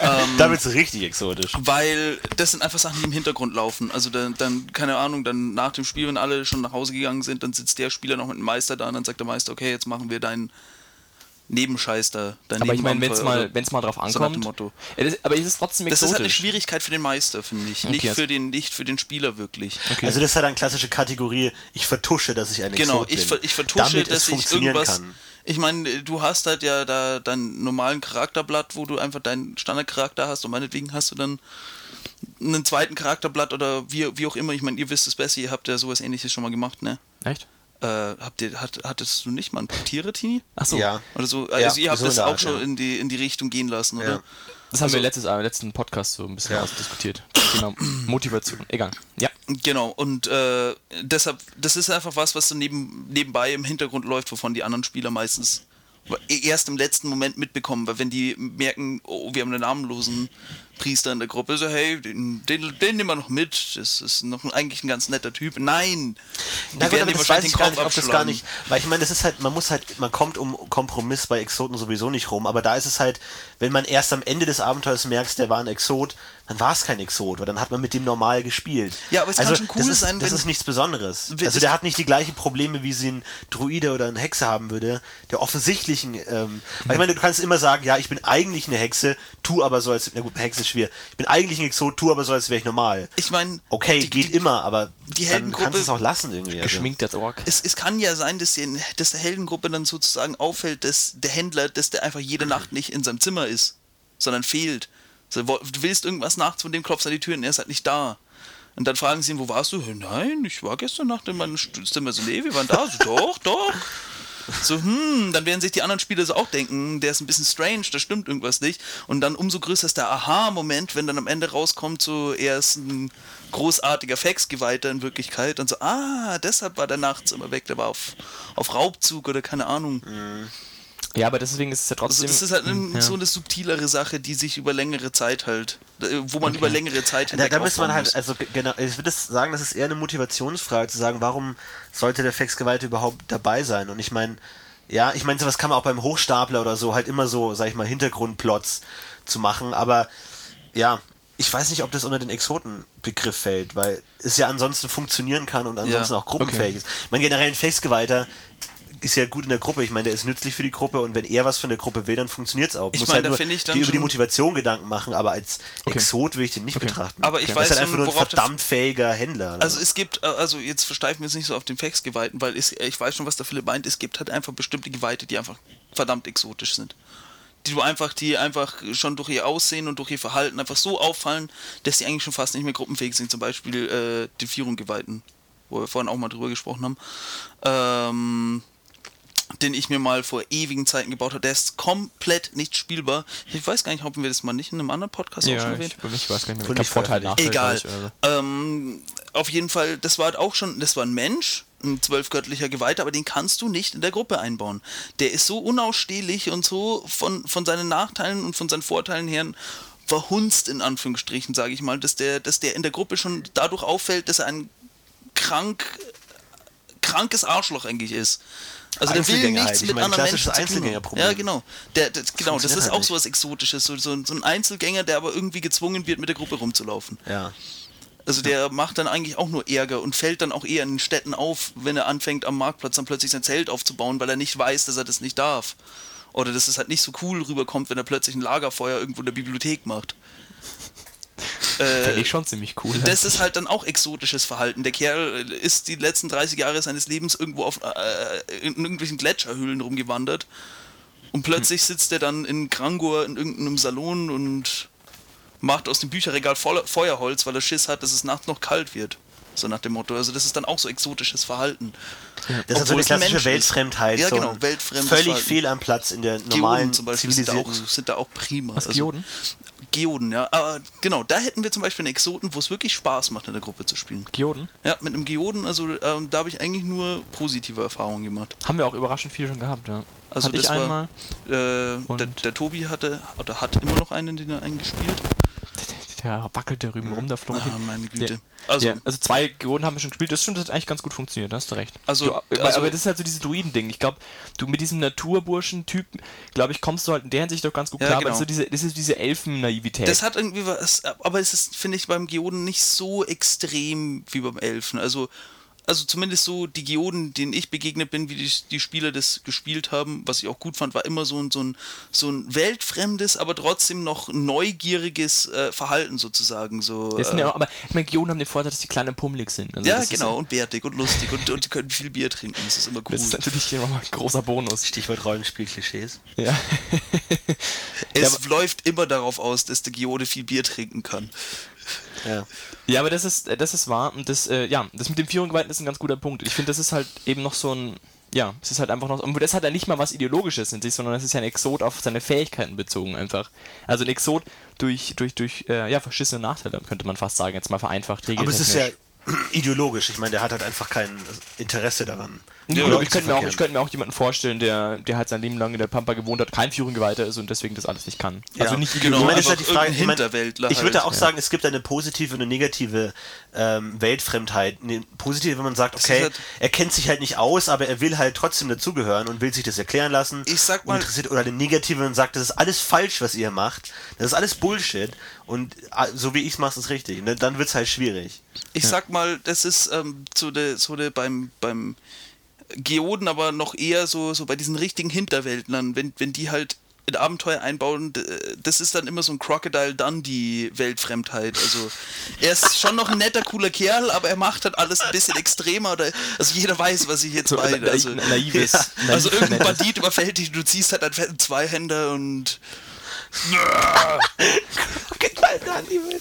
Ähm, Damit ist es richtig exotisch. Weil das sind einfach Sachen, die im Hintergrund laufen. Also dann, dann, keine Ahnung, dann nach dem Spiel, wenn alle schon nach Hause gegangen sind, dann sitzt der Spieler noch mit dem Meister da und dann sagt der Meister, okay, jetzt machen wir deinen Nebenscheiß da. Dein Aber ich meine, wenn es mal, wenn's mal drauf so ankommt. Motto. Ja, das, aber es ist trotzdem Das ist exotisch. halt eine Schwierigkeit für den Meister, finde ich. Nicht, Okay, also- für den, nicht für den Spieler wirklich. Okay. Also das ist halt eine klassische Kategorie, ich vertusche, dass ich ein Genau, Exot bin. ich, ver ich vertusche, damit dass es ich funktionieren irgendwas. kann. Ich meine, du hast halt ja da deinen normalen Charakterblatt, wo du einfach deinen Standardcharakter hast und meinetwegen hast du dann einen zweiten Charakterblatt oder wie, wie auch immer. Ich meine, ihr wisst es besser, ihr habt ja sowas ähnliches schon mal gemacht, ne? Echt? Äh, habt ihr, hat, hattest du nicht mal ein paar Tiere, Tini? Achso, Ja. Oder so? Ja, Also ihr habt so das auch Art, schon ja. in, die, in die Richtung gehen lassen, oder? Ja. das haben Also- wir letztes, äh, letzten Podcast so ein bisschen Ja. ausdiskutiert. Thema Motivation. Egal. Ja. Genau, und äh, deshalb, das ist einfach was, was so neben, nebenbei im Hintergrund läuft, wovon die anderen Spieler meistens erst im letzten Moment mitbekommen, weil wenn die merken, oh, wir haben einen namenlosen Priester in der Gruppe, so hey, den, den, den nehmen wir noch mit, das ist noch ein, eigentlich ein ganz netter Typ. Nein! Na gut, werden aber das weiß ich gar nicht, ob das gar nicht, weil ich meine, das ist halt, man muss halt, man kommt um Kompromiss bei Exoten sowieso nicht rum, aber da ist es halt, wenn man erst am Ende des Abenteuers merkt, der war ein Exot, dann war es kein Exot, weil dann hat man mit dem normal gespielt. Ja, aber es kann also, schon cool das ist, sein, Das ist nichts Besonderes. Also der hat nicht die gleichen Probleme, wie sie ein Druide oder ein Hexe haben würde, der offensichtlichen, ähm, weil ich meine, du kannst immer sagen, ja, ich bin eigentlich eine Hexe, tu aber so als, na gut, Hexe ist schwer, ich bin eigentlich ein Exot, tu aber so als wäre ich normal. Ich meine, Okay, die- geht die- immer, aber die dann Heldengruppe- kannst du es auch lassen irgendwie. Also. Geschminkt als Ork. es, es kann ja sein, dass, die, dass der Heldengruppe dann sozusagen auffällt, dass der Händler, dass der einfach jede Nacht nicht in seinem Zimmer ist, sondern fehlt. So, wo- du willst irgendwas nachts von dem klopfst an die Tür und er ist halt nicht da. Und dann fragen sie ihn, wo warst du? "Hey, Nein, ich war gestern Nacht in meinem Zimmer. So, nee, wir waren da. So, doch, doch. So, hm, dann werden sich die anderen Spieler so auch denken, der ist ein bisschen strange, da stimmt irgendwas nicht. Und dann umso größer ist der Aha-Moment, wenn dann am Ende rauskommt, so, er ist ein großartiger Faxgeweihter in Wirklichkeit. Und so, ah, deshalb war der nachts immer weg, der war auf, auf Raubzug oder keine Ahnung. Ja, aber deswegen ist es ja Also trotzdem. das ist halt ja. so eine subtilere Sache, die sich über längere Zeit halt, wo man über längere Zeit Da, hinweg da müsste man aufbauen halt, muss. also ge- genau, ich würde sagen, das ist eher eine Motivationsfrage, zu sagen, warum sollte der Faxgeweihte überhaupt dabei sein? Und ich meine, ja, ich meine, sowas kann man auch beim Hochstapler oder so halt immer so, sag ich mal, Hintergrundplots zu machen, aber ja, ich weiß nicht, ob das unter den Exotenbegriff fällt, weil es ja ansonsten funktionieren kann und ansonsten Ja, auch gruppenfähig ist. Ich meine, generell ein Faxgeweihter ist ja gut in der Gruppe. Ich meine, der ist nützlich für die Gruppe und wenn er was von der Gruppe will, dann funktioniert es auch. Ich Muss meine, halt da nur finde ich dann die über die Motivation Gedanken machen, aber als Exot will ich den nicht Okay. betrachten. Aber ich das weiß ist halt einfach nur ein verdammt fähiger Händler. Also es gibt, äh, also jetzt versteifen wir uns nicht so auf den Faxgeweihten, weil es, ich weiß schon, was der Philipp meint, es gibt halt einfach bestimmte Geweihte, die einfach verdammt exotisch sind. Die du einfach, die einfach schon durch ihr Aussehen und durch ihr Verhalten einfach so auffallen, dass die eigentlich schon fast nicht mehr gruppenfähig sind. Zum Beispiel äh, die Vierung-Geweihten, wo wir vorhin auch mal drüber gesprochen haben. Ähm, den ich mir mal vor ewigen Zeiten gebaut habe. Der ist komplett nicht spielbar. Ich weiß gar nicht, ob wir das mal nicht in einem anderen Podcast auch schon ja, erwähnt ich, ich weiß gar nicht Ich Vorteil, Nachteil. Egal. glaub ich, oder so. Ähm, auf jeden Fall, das war halt auch schon, das war ein Mensch, ein zwölfgöttlicher Geweihter, aber den kannst du nicht in der Gruppe einbauen. Der ist so unausstehlich und so von, von seinen Nachteilen und von seinen Vorteilen her verhunzt, in Anführungsstrichen, sage ich mal, dass der, dass der in der Gruppe schon dadurch auffällt, dass er ein krank, krankes Arschloch eigentlich ist. Also der will nichts halt. Ich mit meine, anderen Menschen. Einzelgängerproblem. Ja, genau. Der, der, genau, das ist halt auch nicht. so was Exotisches, so, so, so ein Einzelgänger, der aber irgendwie gezwungen wird, mit der Gruppe rumzulaufen. ja. Also der macht dann eigentlich auch nur Ärger und fällt dann auch eher in den Städten auf, wenn er anfängt am Marktplatz dann plötzlich sein Zelt aufzubauen, weil er nicht weiß, dass er das nicht darf. Oder dass es halt nicht so cool rüberkommt, wenn er plötzlich ein Lagerfeuer irgendwo in der Bibliothek macht. Finde ich schon ziemlich cool. Das ist halt dann auch exotisches Verhalten. Der Kerl ist die letzten 30 Jahre seines Lebens irgendwo auf, äh, in irgendwelchen Gletscherhöhlen rumgewandert und plötzlich sitzt er dann in Grangor in irgendeinem Salon und macht aus dem Bücherregal Feuerholz, weil er Schiss hat, dass es nachts noch kalt wird. So nach dem Motto. Also das ist dann auch so exotisches Verhalten. Das ist so Obwohl eine klassische Mensch. Weltfremdheit. Ja, genau, ein weltfremdes Völlig fehl am Platz in der normalen, Geoden zum Beispiel sind da, auch, sind da auch prima. Was, Geoden? Geoden, ja. Aber genau, da hätten wir zum Beispiel einen Exoten, wo es wirklich Spaß macht, in der Gruppe zu spielen. Geoden? Ja, mit einem Geoden, also ähm, da habe ich eigentlich nur positive Erfahrungen gemacht. Haben wir auch überraschend viel schon gehabt, ja. Also Hatte ich das war- einmal. Äh, der, der Tobi hatte, oder hat immer noch einen, den er eingespielt. Der wackelt der Rüben rum, der Flo. Ah, meine Güte. Der, Also, also, also zwei Geoden haben wir schon gespielt, das stimmt, das hat eigentlich ganz gut funktioniert, da hast du recht. Also- du, aber, also- aber das ist halt so dieses Druiden-Ding. Ich glaube, du mit diesem Naturburschen-Typen, glaube ich, kommst du halt in der Hinsicht doch ganz gut Ja, klar, genau. aber so diese, das ist diese Elfen-Naivität. das hat irgendwie was, aber es ist, finde ich, beim Geoden nicht so extrem wie beim Elfen. Also, also zumindest so die Geoden, denen ich begegnet bin, wie die, die Spieler das gespielt haben, was ich auch gut fand, war immer so ein, so ein, so ein weltfremdes, aber trotzdem noch neugieriges äh, Verhalten sozusagen. So, Das sind äh, ja auch, aber ich meine, Geoden haben den Vorteil, dass die klein und pummelig sind. Also ja, genau, und bärtig und lustig und, und die können viel Bier trinken. Das ist immer cool. Das ist natürlich immer mal ein großer Bonus. Stichwort Rollenspiel-Klischees. Ja. es läuft immer darauf aus, dass der Geode viel Bier trinken kann. Ja. Ja, aber das ist, das ist wahr. Und das, äh, ja, das mit dem Führunggeweihten ist ein ganz guter Punkt. Ich finde, das ist halt eben noch so ein, ja, es ist halt einfach noch, und das hat ja nicht mal was Ideologisches in sich, sondern es ist ja ein Exot auf seine Fähigkeiten bezogen einfach. Also ein Exot durch, durch, durch, äh, ja, verschissene Nachteile, könnte man fast sagen, jetzt mal vereinfacht. Aber es ist ja [clears throat] ideologisch. Ich meine, der hat halt einfach kein Interesse daran. Ja, ich, zu könnte mir auch, ich könnte mir auch jemanden vorstellen, der, der halt sein Leben lang in der Pampa gewohnt hat, kein Führunggeweihter ist und deswegen das alles nicht kann. Also Ja. nicht Genau, ich meine, ist halt die Frage, ich, meine, Hinterwäldler ich würde halt. auch sagen, es gibt eine positive und eine negative ähm, Weltfremdheit. Eine positive, wenn man sagt, okay, halt- er kennt sich halt nicht aus, aber er will halt trotzdem dazugehören und will sich das erklären lassen. Ich sag mal- interessiert, oder eine negative, wenn man sagt, das ist alles falsch, was ihr macht. Das ist alles Bullshit. Und ah, so wie ich es mache, ist es richtig. Ne? Dann wird es halt schwierig. Ich sag mal, das ist ähm, so de, so de beim, beim Geoden, aber noch eher so, so bei diesen richtigen Hinterwäldlern, wenn, wenn die halt in Abenteuer einbauen, das ist dann immer so ein Crocodile Dundee Weltfremdheit. Also er ist schon noch ein netter, cooler Kerl, aber er macht halt alles ein bisschen extremer. Oder, also jeder weiß, was ich jetzt so meine. Also, na, naives. [laughs] Ja. naiv- also irgendein Bandit überfällt dich, du ziehst halt einen fetten Zweihänder und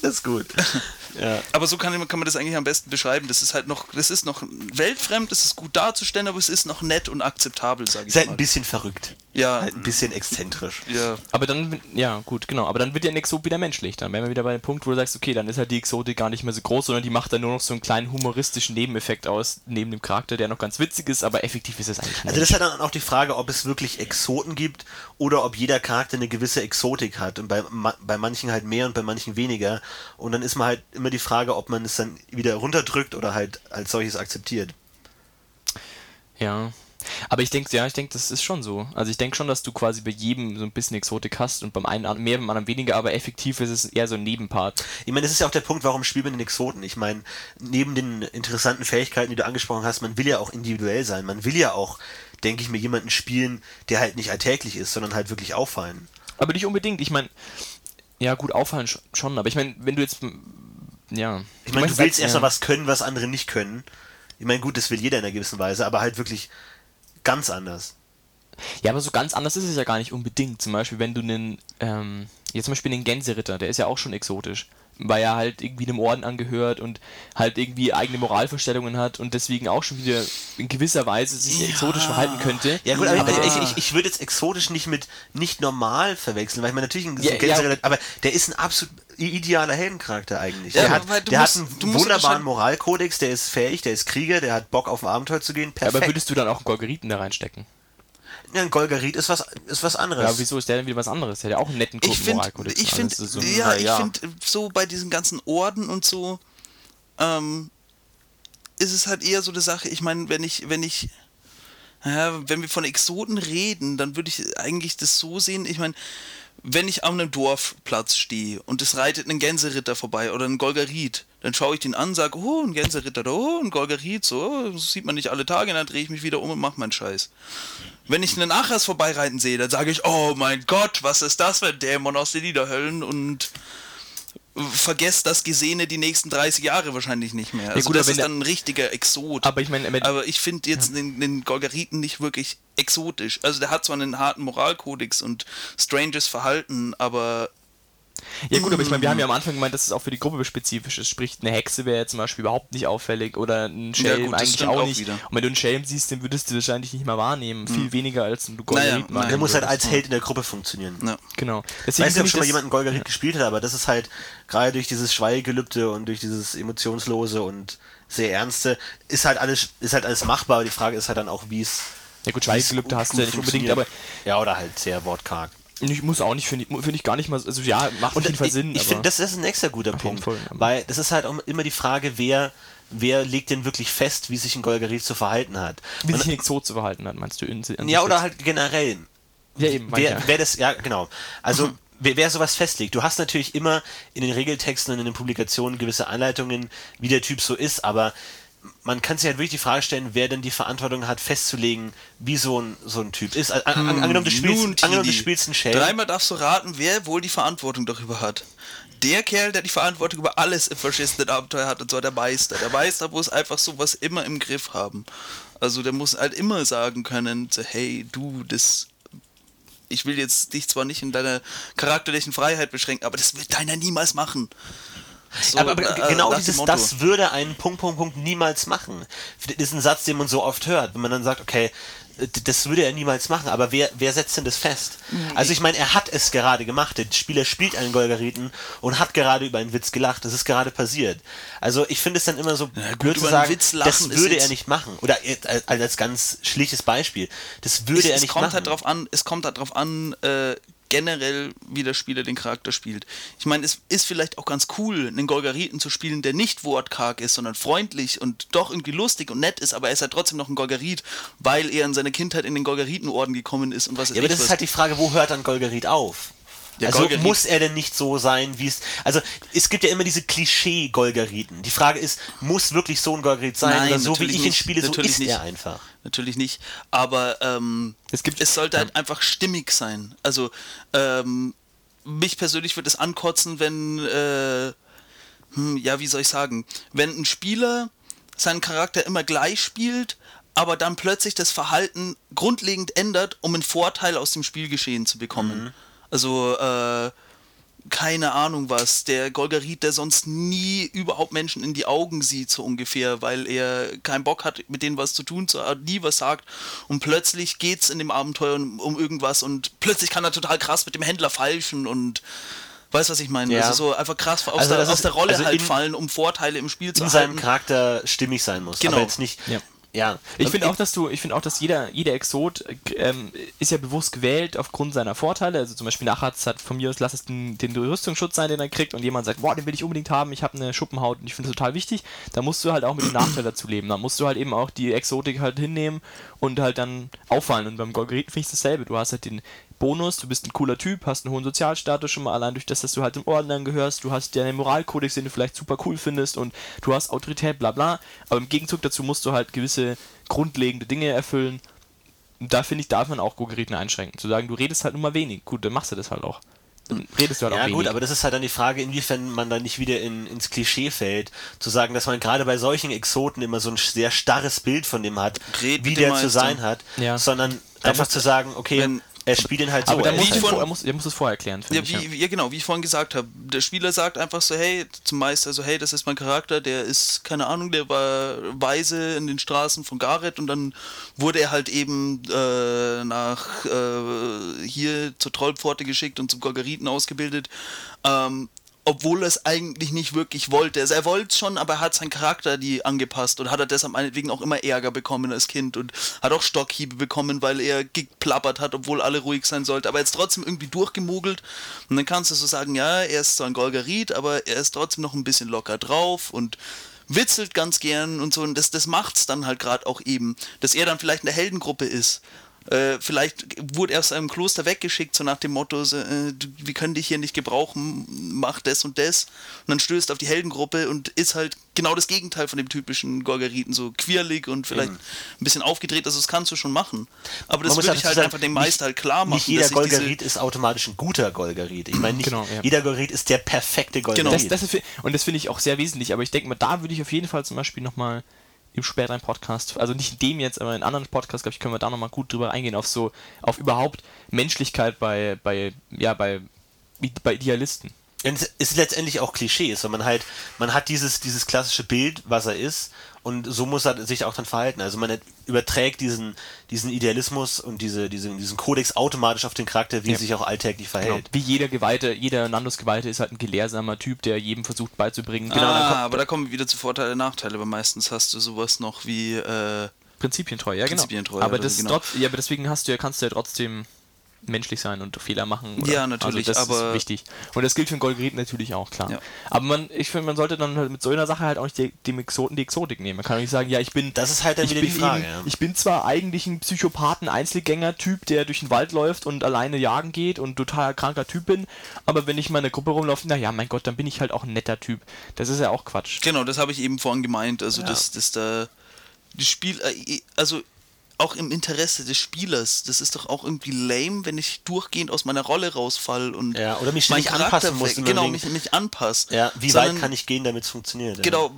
das ist gut. Ja. Aber so kann, kann man das eigentlich am besten beschreiben. Das ist halt noch, das ist noch weltfremd, das ist gut darzustellen, aber es ist noch nett und akzeptabel, sage ich Ist halt mal. ein bisschen verrückt. Ja. Halt ein bisschen exzentrisch. Ja. Aber dann, ja, gut, genau. Aber dann wird der Exot wieder menschlich. Dann wären wir wieder bei dem Punkt, wo du sagst, okay, dann ist halt die Exotik gar nicht mehr so groß, sondern die macht dann nur noch so einen kleinen humoristischen Nebeneffekt aus, neben dem Charakter, der noch ganz witzig ist, aber effektiv ist es eigentlich Also das ist halt dann auch die Frage, ob es wirklich Exoten gibt oder ob jeder Charakter eine gewisse Exotik hat und bei, ma bei manchen halt mehr und bei manchen weniger. Und dann ist man halt immer die Frage, ob man es dann wieder runterdrückt oder halt als solches akzeptiert. Ja. Aber ich denke, ja, ich denke, das ist schon so. Also ich denke schon, dass du quasi bei jedem so ein bisschen Exotik hast und beim einen mehr, beim anderen weniger, aber effektiv ist es eher so ein Nebenpart. Ich meine, das ist ja auch der Punkt, warum spielt man den Exoten? Ich meine, neben den interessanten Fähigkeiten, die du angesprochen hast, man will ja auch individuell sein. Man will ja auch, denke ich mir, jemanden spielen, der halt nicht alltäglich ist, sondern halt wirklich auffallen. Aber nicht unbedingt. Ich meine, ja gut, auffallen sch- schon, aber ich meine, wenn du jetzt, ja. Ich meine, du meinst, willst ja. erstmal was können, was andere nicht können. Ich meine, gut, das will jeder in einer gewissen Weise, aber halt wirklich ganz anders. Ja, aber so ganz anders ist es ja gar nicht unbedingt. Zum Beispiel, wenn du einen, ähm, jetzt zum Beispiel den Gänseritter, der ist ja auch schon exotisch. Weil er halt irgendwie einem Orden angehört und halt irgendwie eigene Moralvorstellungen hat und deswegen auch schon wieder in gewisser Weise sich Ja. exotisch verhalten könnte. Ja gut, aber Ja. ich, ich, ich würde jetzt exotisch nicht mit nicht normal verwechseln, weil ich meine natürlich ein Ja, ja. aber der ist ein absolut idealer Heldencharakter eigentlich. Ja, der hat, weil du der musst- hat einen musst wunderbaren Moralkodex, der ist fähig, der ist Krieger, der hat Bock auf ein Abenteuer zu gehen. Perfekt. Aber würdest du dann auch einen Gorgeriten da reinstecken? Ja, ein Golgarit ist was ist was anderes. Ja, wieso ist der denn wieder was anderes? Der hat ja auch einen netten Ich finde, ich Also finde, so- ja, ich ja. finde so bei diesen ganzen Orden und so, ähm, ist es halt eher so eine Sache. Ich meine, wenn ich, wenn ich, ja, wenn wir von Exoten reden, dann würde ich eigentlich das so sehen. Ich meine, wenn ich an einem Dorfplatz stehe und es reitet ein Gänseritter vorbei oder ein Golgarit, dann schaue ich den an, sage, oh, ein Gänseritter, oh, ein Golgarit, so, das sieht man nicht alle Tage, dann drehe ich mich wieder um und mache meinen Scheiß. Wenn ich einen Achas vorbeireiten sehe, dann sage ich, oh mein Gott, was ist das für ein Dämon aus den Niederhöllen und vergesst das Gesehene die nächsten 30 Jahre wahrscheinlich nicht mehr. Also gut, aber das ist dann ein richtiger Exot. Aber ich meine, aber ich finde jetzt den, den Golgariten nicht wirklich exotisch. Also der hat zwar einen harten Moralkodex und stranges Verhalten, aber Ja gut, aber ich meine, wir haben ja am Anfang gemeint, dass es auch für die Gruppe spezifisch ist. Sprich, eine Hexe wäre zum Beispiel überhaupt nicht auffällig oder ein Ja, Schelm gut, das eigentlich auch nicht. wieder. Und wenn du einen Schelm siehst, den würdest du wahrscheinlich nicht mehr wahrnehmen. Viel weniger als ein Naja, Golgarit nein. Der muss halt als Held in der Gruppe funktionieren. ja. Genau. Ich Deswegen weiß nicht, ob schon mal jemand einen Golgarit gespielt hat, aber das ist halt gerade durch dieses Schweigelübde und durch dieses emotionslose und sehr ernste ist halt alles ist halt alles machbar. Aber die Frage ist halt dann auch, wie es Ja gut, Schweigegelübde hast du gut ja nicht unbedingt, aber ja oder halt sehr wortkarg. Ich muss auch nicht, finde ich, finde ich gar nicht mal, also ja, macht auf jeden Fall Sinn. ich finde, das ist ein nächster guter Punkt, Fall, weil das ist halt auch immer die Frage, wer wer legt denn wirklich fest, wie sich ein Golgarit zu verhalten hat. wie Man- sich ein Exot zu verhalten hat, meinst du? In, an ja oder halt generell. Ja, eben, Wer, ja. wer das, ja, genau. Also, wer, wer sowas festlegt. Du hast natürlich immer in den Regeltexten und in den Publikationen gewisse Anleitungen, wie der Typ so ist, aber man kann sich halt wirklich die Frage stellen, wer denn die Verantwortung hat, festzulegen, wie so ein, so ein Typ ist. An, an, angenommen, du spielst, angenommen, du spielst einen Shell. Dreimal darfst du raten, wer wohl die Verantwortung darüber hat. Der Kerl, der die Verantwortung über alles im verschissenen Abenteuer hat, und zwar der Meister. Der Meister muss einfach sowas immer im Griff haben. Also der muss halt immer sagen können, so, hey, du, das... Ich will jetzt dich zwar nicht in deiner charakterlichen Freiheit beschränken, aber das wird deiner niemals machen. So, aber, aber äh, genau nach dem dieses, Motto. das würde einen Punkt, Punkt, Punkt niemals machen. Das ist ein Satz, den man so oft hört, wenn man dann sagt, okay, das würde er niemals machen, aber wer, wer setzt denn das fest? Also ich meine, er hat es gerade gemacht. Der Spieler spielt einen Golgariten und hat gerade über einen Witz gelacht. Das ist gerade passiert. Also ich finde es dann immer so Ja, gut, blöd zu sagen, Witz das würde er nicht machen. Oder als, als ganz schlichtes Beispiel, das würde es, er es nicht kommt machen. halt drauf an, es kommt halt drauf an, äh, generell, wie der Spieler den Charakter spielt. Ich meine, es ist vielleicht auch ganz cool, einen Golgariten zu spielen, der nicht wortkarg ist, sondern freundlich und doch irgendwie lustig und nett ist, aber er ist halt trotzdem noch ein Golgarit, weil er in seiner Kindheit in den Golgaritenorden gekommen ist und was Ja, aber das ist halt die Frage, wo hört dann Golgarit auf? Der also Golgarit- muss er denn nicht so sein, wie es. Also es gibt ja immer diese Klischee-Golgariten. Die Frage ist, muss wirklich so ein Golgarit sein? Nein, oder so wie ich ihn spiele, so ist nicht. er einfach. Natürlich nicht, aber ähm, Es gibt- es sollte halt einfach stimmig sein. Also ähm, mich persönlich würde es ankotzen, wenn, äh, hm, ja, wie soll ich sagen, wenn ein Spieler seinen Charakter immer gleich spielt, aber dann plötzlich das Verhalten grundlegend ändert, um einen Vorteil aus dem Spielgeschehen zu bekommen. Also, äh, keine Ahnung was, der Golgarit, der sonst nie überhaupt Menschen in die Augen sieht, so ungefähr, weil er keinen Bock hat, mit denen was zu tun, nie was sagt und plötzlich geht's in dem Abenteuer um, um irgendwas und plötzlich kann er total krass mit dem Händler falschen und weißt was ich meine? Ja. Also so einfach krass aus, Also der, aus ist- der Rolle also halt in- fallen, um Vorteile im Spiel zu In seinem. Charakter stimmig sein muss. Genau. Aber jetzt nicht. Ja. Ja. Ich finde auch, dass du, ich finde auch, dass jeder, jeder Exot äh, ähm, ist ja bewusst gewählt aufgrund seiner Vorteile. Also zum Beispiel Nacharzt hat von mir aus, lass es den, den Rüstungsschutz sein, den er kriegt und jemand sagt, boah, den will ich unbedingt haben, ich habe eine Schuppenhaut und ich finde das total wichtig. Da musst du halt auch mit dem Nachteil dazu leben. Da musst du halt eben auch die Exotik halt hinnehmen und halt dann auffallen. Und beim Golgariten finde ich dasselbe. Du hast halt den Bonus, du bist ein cooler Typ, hast einen hohen Sozialstatus schon mal allein durch das, dass du halt im Orden angehörst, du hast ja einen Moralkodex, den du vielleicht super cool findest und du hast Autorität, bla bla. Aber im Gegenzug dazu musst du halt gewisse grundlegende Dinge erfüllen. Und da finde ich, darf man auch Golgariten einschränken. Zu sagen, du redest halt nur mal wenig. Gut, dann machst du das halt auch. Dann redest du halt Ja auch gut, wenig. aber das ist halt dann die Frage, inwiefern man dann nicht wieder in, ins Klischee fällt, zu sagen, dass man gerade bei solchen Exoten immer so ein sehr starres Bild von dem hat, Red wie mit der zu sein hat, Ja. sondern einfach muss- zu sagen, okay, wenn- er spielt ihn halt so. aber er muss halt- vor, er, muss, er muss es vorher erklären, Ja, ich. wie, ja. ja, genau, wie ich vorhin gesagt habe. Der Spieler sagt einfach so, hey, zum Meister so, hey, das ist mein Charakter, der ist, keine Ahnung, der war weise in den Straßen von Gareth und dann wurde er halt eben äh, nach äh, hier zur Trollpforte geschickt und zum Gorgariten ausgebildet. Ähm, obwohl er es eigentlich nicht wirklich wollte. Also er wollte es schon, aber er hat seinen Charakter die angepasst und hat er deshalb meinetwegen auch immer Ärger bekommen als Kind und hat auch Stockhiebe bekommen, weil er geplappert hat, obwohl alle ruhig sein sollten. Aber jetzt trotzdem irgendwie durchgemogelt. Und dann kannst du so sagen, ja, er ist zwar ein Golgarit, aber er ist trotzdem noch ein bisschen locker drauf und witzelt ganz gern und so. Und das, das macht's dann halt gerade auch eben, dass er dann vielleicht in der Heldengruppe ist. Äh, vielleicht wurde er aus einem Kloster weggeschickt, so nach dem Motto, so, äh, wir können dich hier nicht gebrauchen, mach das und das. Und dann stößt auf die Heldengruppe und ist halt genau das Gegenteil von dem typischen Gorgariten, so quirlig und vielleicht Eben. ein bisschen aufgedreht. Also das kannst du schon machen. Aber das würde ich dazu halt sagen, einfach dem Meister halt klar machen. Nicht jeder ich Golgarit ist automatisch ein guter Golgarit. Ich meine, nicht Genau, ja. jeder Golgarit ist der perfekte Genau. Golgarit. Das, das ist, und das finde ich auch sehr wesentlich, aber ich denke mal, da würde ich auf jeden Fall zum Beispiel nochmal im späteren Podcast, also nicht in dem jetzt, aber in anderen Podcasts, glaube ich, können wir da nochmal gut drüber eingehen, auf so, auf überhaupt Menschlichkeit bei, bei, ja, bei, bei Idealisten. Und es ist letztendlich auch Klischees, weil man halt, man hat dieses, dieses klassische Bild, was er ist, und so muss er sich auch dann verhalten. Also man überträgt diesen, diesen Idealismus und diese, diesen, diesen Kodex automatisch auf den Charakter, wie Ja. er sich auch alltäglich Genau. verhält. Wie jeder Geweihte, jeder Nandos-Geweihte ist halt ein gelehrsamer Typ, der jedem versucht beizubringen. Genau, ah, kommt aber da kommen wir wieder zu Vorteile, Nachteile, weil meistens hast du sowas noch wie, äh, Prinzipientreu, ja genau. Prinzipientreu, aber also das genau. trotz, ja, aber deswegen hast du ja, kannst du ja trotzdem menschlich sein und Fehler machen. Oder? Ja, natürlich, also das aber- ist wichtig. Und das gilt für den Golgrit natürlich auch, klar. Ja. Aber man, ich finde, man sollte dann halt mit so einer Sache halt auch nicht die, dem Exoten die Exotik nehmen. Man kann auch nicht sagen, ja, ich bin. Das ist halt dann wieder die Frage, Eben, ja. Ich bin zwar eigentlich ein Psychopathen-Einzelgänger-Typ, der durch den Wald läuft und alleine jagen geht und total kranker Typ bin, aber wenn ich mal in der Gruppe rumlaufe, na ja, mein Gott, dann bin ich halt auch ein netter Typ. Das ist ja auch Quatsch. Genau, das habe ich eben vorhin gemeint. Also, Ja. dass, dass da das Spiel, äh, also auch im Interesse des Spielers, das ist doch auch irgendwie lame, wenn ich durchgehend aus meiner Rolle rausfall und Ja, oder mich ständig Charakter anpassen muss Genau, mich, mich anpasse. Ja, wie Sondern- weit kann ich gehen, damit es funktioniert? ja. Genau,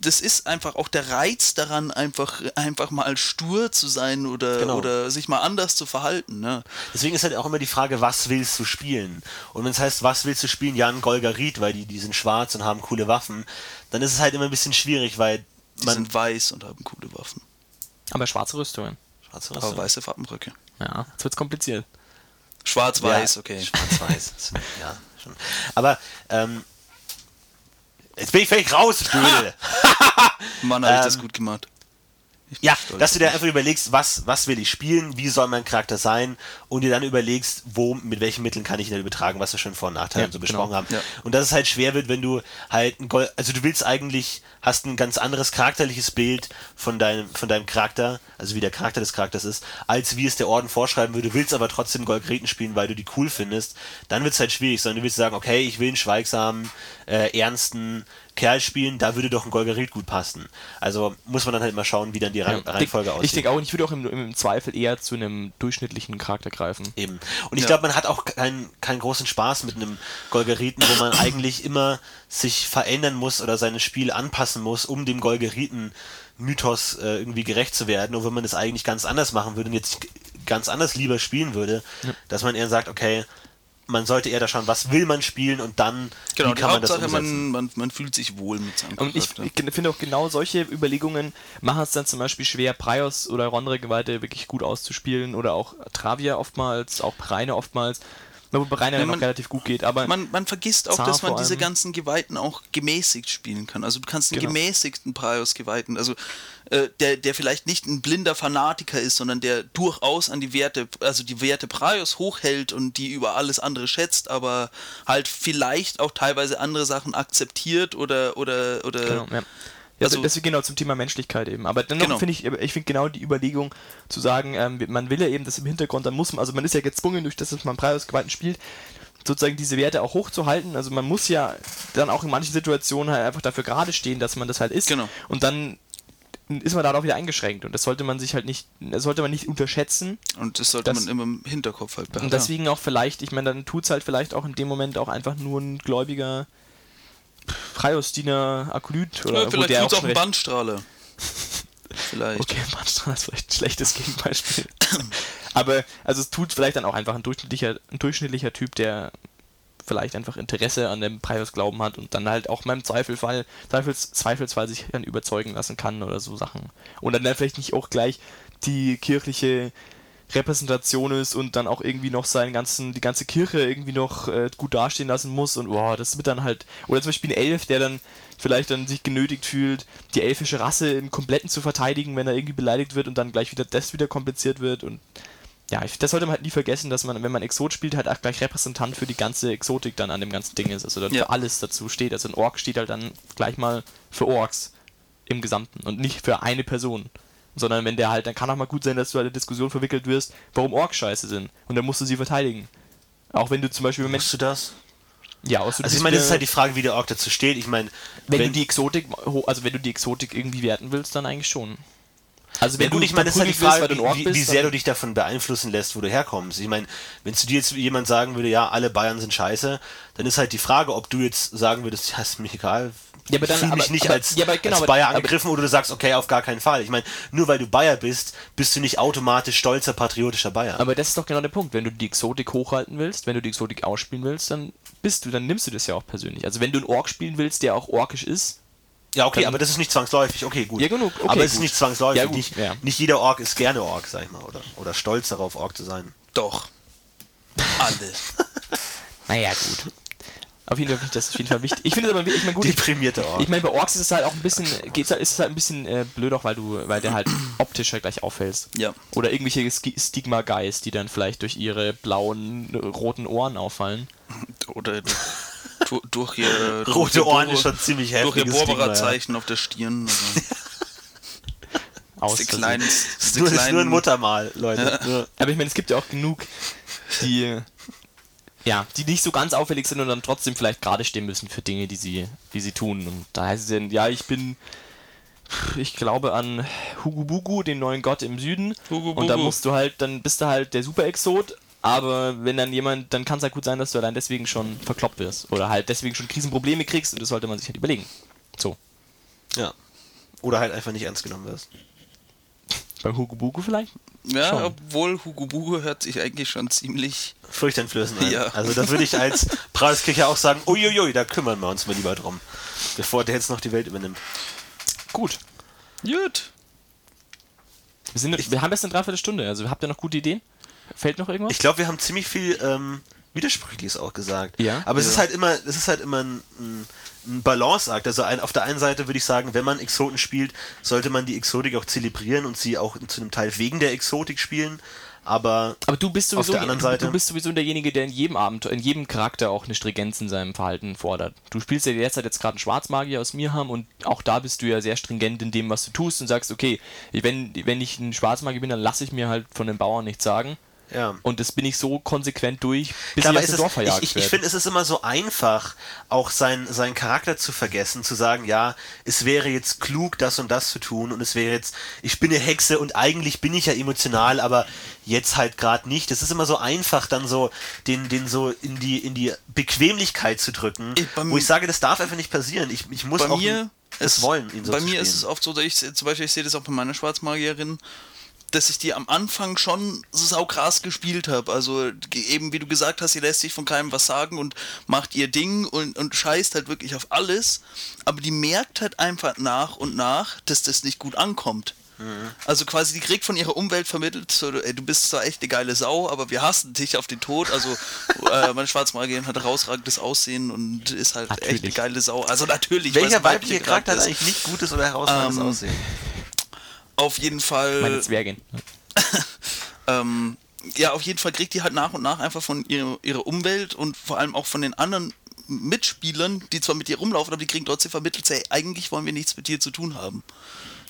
das ist einfach auch der Reiz daran, einfach, einfach mal stur zu sein oder, Genau. oder sich mal anders zu verhalten. Ne? Deswegen ist halt auch immer die Frage, was willst du spielen? Und wenn es heißt, was willst du spielen? Ja, ein Golgarit, weil die, die sind schwarz und haben coole Waffen, dann ist es halt immer ein bisschen schwierig, weil Die man. sind weiß und haben coole Waffen. Aber schwarze Rüstungen. Schwarze Aber Rüstung. weiße Farbenbrücke. Ja, jetzt wird's kompliziert. Schwarz-weiß, Ja, okay. Schwarz-weiß. Ja, schon. Aber, ähm, jetzt bin ich völlig raus. [laughs] Mann, habe ich Ähm, das gut gemacht. Ja, stolz dass du dir einfach überlegst, was, was will ich spielen, wie soll mein Charakter sein und dir dann überlegst, wo, mit welchen Mitteln kann ich ihn übertragen, was wir schon Vor- und Nachteile Ja, so genau. besprochen haben. Ja. Und dass es halt schwer wird, wenn du halt ein Gold, also du willst eigentlich, hast ein ganz anderes charakterliches Bild von deinem, von deinem Charakter, also wie der Charakter des Charakters ist, als wie es der Orden vorschreiben würde, willst aber trotzdem Goldgreten spielen, weil du die cool findest, dann wird es halt schwierig, sondern du willst sagen, okay, ich will einen schweigsamen, äh, ernsten Kerl spielen, da würde doch ein Golgarit gut passen. Also muss man dann halt mal schauen, wie dann die Rang- Ja, Reihenfolge ich aussieht. ich denke auch, ich würde auch im, im Zweifel eher zu einem durchschnittlichen Charakter greifen. Eben. Und ich Ja. glaube, man hat auch keinen, keinen großen Spaß mit einem Golgeriten, wo man [coughs] eigentlich immer sich verändern muss oder sein Spiel anpassen muss, um dem Golgeriten-Mythos äh, irgendwie gerecht zu werden. Und wenn man das eigentlich ganz anders machen würde und jetzt ganz anders lieber spielen würde, dass man eher sagt, okay, man sollte eher da schauen, was will man spielen und dann Genau, wie kann man das umsetzen. man, man, man fühlt sich wohl mit seinem Und ich, ich finde auch genau solche Überlegungen machen es dann zum Beispiel schwer, Prios oder Rondre Geweihte wirklich gut auszuspielen oder auch Travia oftmals, auch Reine oftmals. Na, Wobei Reine Ja, noch man- relativ gut geht, aber Man, man vergisst auch, Zar dass man diese ganzen Geweihten auch gemäßigt spielen kann. Also du kannst einen Genau. gemäßigten Prius-Geweihten, also äh, der, der vielleicht nicht ein blinder Fanatiker ist, sondern der durchaus an die Werte, also die Werte Prius hochhält und die über alles andere schätzt, aber halt vielleicht auch teilweise andere Sachen akzeptiert oder oder oder Genau, ja. Ja, Also- deswegen genau zum Thema Menschlichkeit eben. Aber dennoch Genau. finde ich, ich finde genau die Überlegung zu sagen, ähm, man will ja eben das im Hintergrund, dann muss man, also man ist ja gezwungen, durch das, dass man Preisgewalten spielt, sozusagen diese Werte auch hochzuhalten. Also man muss ja dann auch in manchen Situationen halt einfach dafür gerade stehen, dass man das halt ist. Genau. Und dann ist man darauf wieder eingeschränkt und das sollte man sich halt nicht, das sollte man nicht unterschätzen. und das sollte Das- man immer im Hinterkopf halt behalten. Und deswegen auch vielleicht, ich meine, dann tut es halt vielleicht auch in dem Moment auch einfach nur ein gläubiger Freiostiner Akolyt oder ja, vielleicht tut's auch schon [laughs] ein Bandstrahler. vielleicht. Okay, Bahnstrahl ist vielleicht ein schlechtes Gegenbeispiel. Aber also es tut vielleicht dann auch einfach ein durchschnittlicher, ein durchschnittlicher Typ, der vielleicht einfach Interesse an dem Prius Glauben hat und dann halt auch mal im Zweifelfall, Zweifels, Zweifelsfall sich dann überzeugen lassen kann oder so Sachen. Und dann, dann vielleicht nicht auch gleich die kirchliche Repräsentation ist und dann auch irgendwie noch seinen ganzen, die ganze Kirche irgendwie noch äh, gut dastehen lassen muss und boah, das wird dann halt, oder zum Beispiel ein Elf, der dann vielleicht dann sich genötigt fühlt, die elfische Rasse im Kompletten zu verteidigen, wenn er irgendwie beleidigt wird und dann gleich wieder das wieder kompliziert wird und ja, ich, das sollte man halt nie vergessen, dass man, wenn man Exot spielt, halt auch gleich Repräsentant für die ganze Exotik dann an dem ganzen Ding ist, also dann Ja. für alles dazu steht, also ein Ork steht halt dann gleich mal für Orks im Gesamten und nicht für eine Person. Sondern wenn der halt, dann kann auch mal gut sein, dass du halt in eine Diskussion verwickelt wirst, warum Orks scheiße sind. Und dann musst du sie verteidigen. Auch wenn du zum Beispiel, wenn Machst du das? ja, aus Also ich meine, das ist halt die Frage, wie der Ork dazu steht. Ich meine, wenn, du die Exotik, also wenn du die Exotik irgendwie werten willst, dann eigentlich schon. Also wenn wenn du du nicht, ich meine, das ist halt die Frage, Ork wie, bist, wie sehr du dich davon beeinflussen lässt, wo du herkommst. Ich meine, wenn zu dir jetzt jemand sagen würde, ja, alle Bayern sind scheiße, dann ist halt die Frage, ob du jetzt sagen würdest, ja, ist mir egal, Ja, aber dann- ich fühle mich aber- nicht aber- als, ja, aber genau, als Bayer aber- angegriffen oder du sagst, okay, auf gar keinen Fall. Ich meine, nur weil du Bayer bist, bist du nicht automatisch stolzer, patriotischer Bayer. Aber das ist doch genau der Punkt. Wenn du die Exotik hochhalten willst, wenn du die Exotik ausspielen willst, dann bist du, dann nimmst du das ja auch persönlich. Also wenn du einen Ork spielen willst, der auch orkisch ist, ja, okay, dann- aber das ist nicht zwangsläufig. Okay, gut. Ja, genug, okay, aber es ist gut. nicht zwangsläufig. Ja, gut, nicht, ja. nicht jeder Ork ist gerne Ork, sag ich mal, oder, oder stolz darauf, Ork zu sein. Doch. [laughs] Alle. naja, gut. Auf jeden Fall finde ich das auf jeden Fall wichtig. Ich finde es aber ich meine gut. Ich, Deprimierte Ork. ich meine bei Orks ist es halt auch ein bisschen geht's halt, ist es halt ein bisschen äh, blöd auch, weil du weil der halt [clears throat] optisch halt gleich auffällst. Ja. Oder irgendwelche Ski- Stigma Guys, die dann vielleicht durch ihre blauen roten Ohren auffallen. Oder du, durch ihr [laughs] Rote durch ihr Ohren ist schon ziemlich Durch ihr Stigma, ja. Auf der Stirn. Also. [laughs] Aus Das ist die Versehen. kleinen, Das ist nur, ist nur ein Muttermal, Leute. Nur- Aber ich meine, es gibt ja auch genug, die ja, die nicht so ganz auffällig sind und dann trotzdem vielleicht gerade stehen müssen für Dinge, die sie, die sie tun. Und da heißt es dann, ja, ich bin, ich glaube an Hugubugu, den neuen Gott im Süden. Hugubugu. Und da musst du halt, dann bist du halt der Super-Exot. Aber wenn dann jemand, dann kann es halt gut sein, dass du allein deswegen schon verkloppt wirst. Oder halt deswegen schon Krisenprobleme kriegst und das sollte man sich halt überlegen. So. Ja. Oder halt einfach nicht ernst genommen wirst. Beim Hugubugu vielleicht? Ja, Schon. obwohl Hugo Bugo hört sich eigentlich schon ziemlich. Furchteinflößend an. Ja. Also da würde ich als [laughs] Preiskirche auch sagen, uiuiui, da kümmern wir uns mal lieber drum. Bevor der jetzt noch die Welt übernimmt. Gut. Gut. Wir, sind, wir haben jetzt eine Dreiviertelstunde, also habt ihr noch gute Ideen? Fällt noch irgendwas? Ich glaube, wir haben ziemlich viel ähm, Widersprüchliches auch gesagt. Ja. Aber es Ja. ist halt immer, es ist halt immer ein, ein, ein Balanceakt. Also ein, auf der einen Seite würde ich sagen, wenn man Exoten spielt, sollte man die Exotik auch zelebrieren und sie auch zu einem Teil wegen der Exotik spielen. Aber Aber du bist Auf sowieso der anderen Seite- du bist sowieso derjenige, der in jedem Abenteuer, in jedem Charakter auch eine Stringenz in seinem Verhalten fordert. Du spielst ja derzeit jetzt gerade einen Schwarzmagier aus Mirham und auch da bist du ja sehr stringent in dem, was du tust und sagst, okay, wenn, wenn ich ein Schwarzmagier bin, dann lasse ich mir halt von den Bauern nichts sagen. Ja. Und das bin ich so konsequent durch, bis Klar, ich aus es dem Dorf verjagt ich, ich, ich finde, es ist immer so einfach, auch sein, seinen Charakter zu vergessen, zu sagen, ja, es wäre jetzt klug, das und das zu tun und es wäre jetzt, ich bin eine Hexe und eigentlich bin ich ja emotional, aber jetzt halt gerade nicht. Es ist immer so einfach, dann so den, den so in die, in die Bequemlichkeit zu drücken, Ich- wo ich sage, das darf einfach nicht passieren. Ich, ich muss Bei auch mir es ist- wollen, ihn so Bei zu mir spielen. ist es oft so, dass ich zum Beispiel, ich sehe das auch bei meiner Schwarzmagierin, dass ich die am Anfang schon saukrass gespielt habe. Also eben wie du gesagt hast, sie lässt sich von keinem was sagen und macht ihr Ding und, und scheißt halt wirklich auf alles. Aber die merkt halt einfach nach und nach, dass das nicht gut ankommt. Also quasi, die kriegt von ihrer Umwelt vermittelt, so, ey, du bist zwar echt eine geile Sau, aber wir hassen dich auf den Tod. Also [laughs] äh, meine Schwarzmagierin hat herausragendes Aussehen und ist halt echt eine Natürlich. geile Sau. Also natürlich. Welcher weibliche Charakter hat eigentlich nicht gutes oder herausragendes Ähm, Aussehen? Auf jeden Fall. Meine Zwergin. [laughs] ähm, ja, auf jeden Fall kriegt die halt nach und nach einfach von ihrer, ihrer Umwelt und vor allem auch von den anderen Mitspielern, die zwar mit ihr rumlaufen, aber die kriegen trotzdem vermittelt, hey, eigentlich wollen wir nichts mit dir zu tun haben.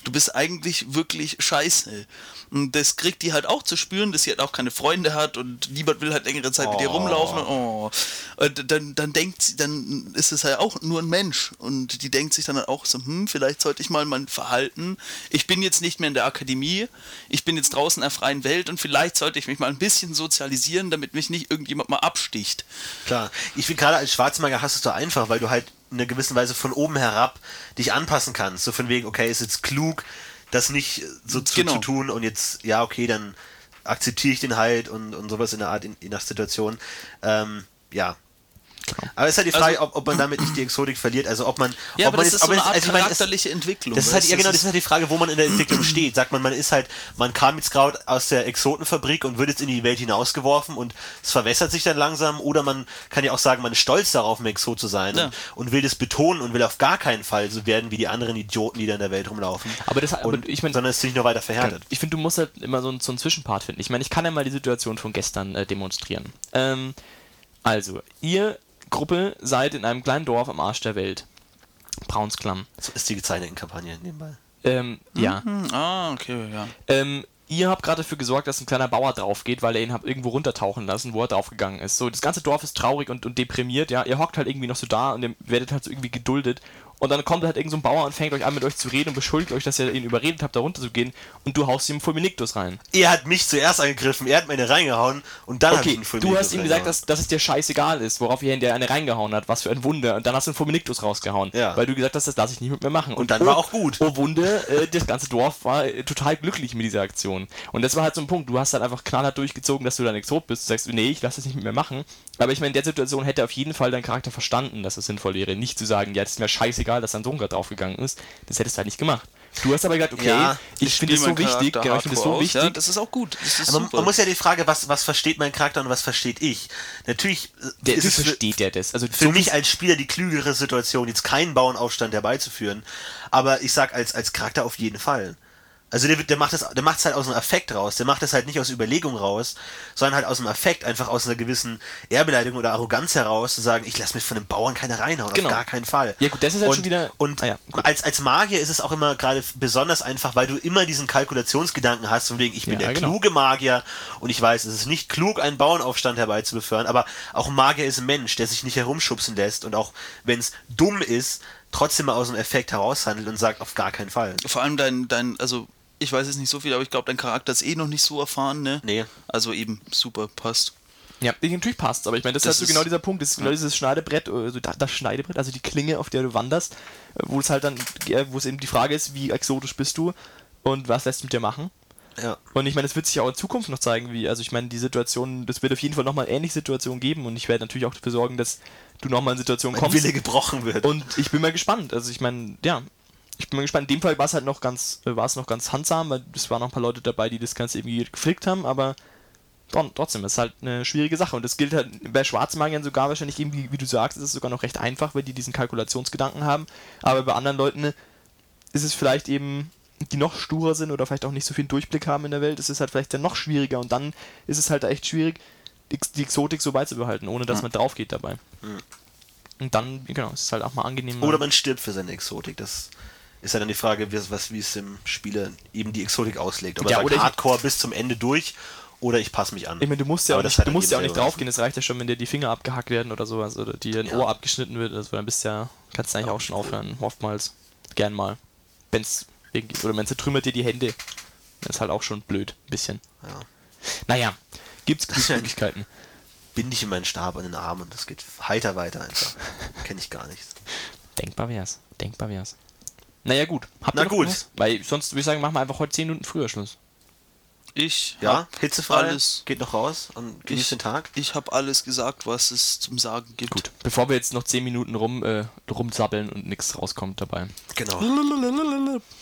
Du bist eigentlich wirklich scheiße. Und das kriegt die halt auch zu spüren, dass sie halt auch keine Freunde hat und niemand will halt längere Zeit mit ihr Oh. rumlaufen. Oh. Und dann, dann denkt sie, dann ist es halt auch nur ein Mensch. Und die denkt sich dann halt auch so, hm, vielleicht sollte ich mal mein Verhalten. Ich bin jetzt nicht mehr in der Akademie, ich bin jetzt draußen in der freien Welt und vielleicht sollte ich mich mal ein bisschen sozialisieren, damit mich nicht irgendjemand mal absticht. Klar, ich finde gerade als Schwarzmagier hast du es so einfach, weil du halt einer gewissen Weise von oben herab dich anpassen kannst. So von wegen, okay, ist jetzt klug, das nicht so zu, Genau. zu tun und jetzt, ja, okay, dann akzeptiere ich den halt und, und sowas in der Art, in, in der Situation. Ähm, ja. Aber es ist halt die Frage, Also- ob, ob man damit nicht die Exotik verliert. Also ob man. Ja, ob aber man das ist so eine Art also ich meine, es- charakterliche Entwicklung. das ist halt, ja genau, das ist halt die Frage, wo man in der Entwicklung steht. Sagt man, man ist halt, man kam jetzt gerade aus der Exotenfabrik und wird jetzt in die Welt hinausgeworfen und es verwässert sich dann langsam oder man kann ja auch sagen, man ist stolz darauf, ein Exot zu sein Ja. und, und will das betonen und will auf gar keinen Fall so werden wie die anderen Idioten, die da in der Welt rumlaufen. Aber das- aber und, ich mein- sondern es ist nicht nur weiter verhärtet. Ich finde, du musst halt immer so, einen- so einen Zwischenpart finden. Ich meine, ich kann ja mal die Situation von gestern äh, demonstrieren. Ähm, also, ihr Gruppe seid in einem kleinen Dorf am Arsch der Welt. Braunsklamm. So ist die gezeichneten Kampagne nebenbei. Ähm, ja. Hm, ah, okay, ja. Ähm, ihr habt gerade dafür gesorgt, dass ein kleiner Bauer drauf geht, weil er ihn habt irgendwo runtertauchen lassen, wo er draufgegangen ist. So, das ganze Dorf ist traurig und, und deprimiert, ja. Ihr hockt halt irgendwie noch so da und ihr werdet halt so irgendwie geduldet. Und dann kommt halt irgend so ein Bauer und fängt euch an, mit euch zu reden und beschuldigt euch, dass ihr ihn überredet habt, da runterzugehen. Und du haust ihm Fulminictus rein. Er hat mich zuerst angegriffen, er hat mir eine reingehauen und dann ich Okay, ihn voll du hast ihm gesagt, dass, dass es dir scheißegal ist, worauf er in dir eine reingehauen hat. Was für ein Wunder. Und dann hast du einen Fulminictus rausgehauen. Ja. Weil du gesagt hast, das lasse ich nicht mit mir machen. Und dann war auch gut. Oh Wunder, äh, das ganze Dorf war äh, total glücklich mit dieser Aktion. Und das war halt so ein Punkt. Du hast halt einfach knallhart durchgezogen, dass du dann Exot bist. Du sagst, nee, ich lasse das nicht mit mir machen. Aber ich meine, in der Situation hätte auf jeden Fall dein Charakter verstanden, dass es sinnvoll wäre. Nicht zu sagen, ja, das ist mir scheißegal, dass dein Sohn gerade draufgegangen ist. Das hättest du halt nicht gemacht. Du hast aber gesagt, okay, Ja, ich finde es so wichtig, genau, ich finde es so aus. wichtig. Ja, das ist auch gut. Das ist Aber super. man muss ja die Frage, was, was versteht mein Charakter und was versteht ich? Natürlich äh, der, ist wie es für, versteht der das? Also für so mich als Spieler die klügere Situation, jetzt keinen Bauernaufstand herbeizuführen. Aber ich sag als, als Charakter auf jeden Fall. Also der, der macht das, der macht es halt aus einem Affekt raus. Der macht das halt nicht aus Überlegung raus, sondern halt aus dem Affekt, einfach aus einer gewissen Ehrbeleidigung oder Arroganz heraus zu sagen, ich lasse mich von einem Bauern keine reinhauen, Genau. auf gar keinen Fall. Ja, gut, das ist halt und, schon wieder- Und Ah ja, als, als Magier ist es auch immer gerade besonders einfach, weil du immer diesen Kalkulationsgedanken hast, von wegen, ich bin Ja, der genau. kluge Magier und ich weiß, es ist nicht klug, einen Bauernaufstand herbeizubefördern, aber auch ein Magier ist ein Mensch, der sich nicht herumschubsen lässt und auch wenn es dumm ist, trotzdem mal aus dem Effekt heraushandelt und sagt, auf gar keinen Fall. Vor allem dein, dein, also ich weiß jetzt nicht so viel, aber ich glaube, dein Charakter ist eh noch nicht so erfahren, ne? Nee. Also eben, super, passt. Ja, natürlich passt, aber ich meine, das, Das ist halt so genau dieser Punkt, das ist genau dieses Schneidebrett, also da- das Schneidebrett, also die Klinge, auf der du wanderst, wo es halt dann, wo es eben die Frage ist, wie exotisch bist du und was lässt du mit dir machen? Ja. Und ich meine, es wird sich auch in Zukunft noch zeigen, wie, also ich meine, die Situation, das wird auf jeden Fall nochmal ähnliche Situationen geben und ich werde natürlich auch dafür sorgen, dass du nochmal in Situationen kommst. Wille gebrochen wird. Und ich bin mal gespannt. Also ich meine, ja, ich bin mal gespannt. In dem Fall war es halt noch ganz, äh, war es noch ganz handsam, weil es waren noch ein paar Leute dabei, die das Ganze irgendwie geflickt haben, aber tr- trotzdem, es ist halt eine schwierige Sache. Und das gilt halt bei Schwarzmagiern sogar wahrscheinlich eben, wie, wie du sagst, ist es sogar noch recht einfach, weil die diesen Kalkulationsgedanken haben. Aber bei anderen Leuten äh, ist es vielleicht eben, die noch sturer sind oder vielleicht auch nicht so viel Durchblick haben in der Welt, ist es halt vielleicht dann noch schwieriger und dann ist es halt echt schwierig, die, Ex- die Exotik so beizubehalten, ohne dass man drauf geht dabei. Und dann, genau, es ist halt auch mal angenehm. Oder man stirbt für seine Exotik. Das ist ja dann die Frage, wie, es- was, wie es im Spieler eben die Exotik auslegt. Ob er Ja, sagt, oder ich- Hardcore bis zum Ende durch oder ich passe mich an. Ich meine, du musst ja Aber auch nicht, du musst ja auch nicht draufgehen, es reicht ja schon, wenn dir die Finger abgehackt werden oder sowas oder dir ein Ja. Ohr abgeschnitten wird, also dann bist du ja, kannst du eigentlich auch schon aufhören, oftmals. Gern mal. Wenn's irgendwie, oder man zertrümmert dir die Hände. Das ist halt auch schon blöd, ein bisschen. Ja. Naja, gibt's ja- [laughs] Möglichkeiten. Binde ich in meinen Stab an den Arm und das geht heiter weiter einfach. Kenne ich gar nichts. Denkbar wär's, denkbar wär's. Naja, gut. Habt Na gut. Weil sonst würde ich sagen, machen wir einfach heute 10 Minuten früher Schluss. Ich Ja, hitzefrei, alles. geht noch raus und genießt Ich, den Tag. ich habe alles gesagt, was es zum Sagen gibt. Gut. Bevor wir jetzt noch 10 Minuten rum, äh, rumsabbeln und nichts rauskommt dabei. Genau.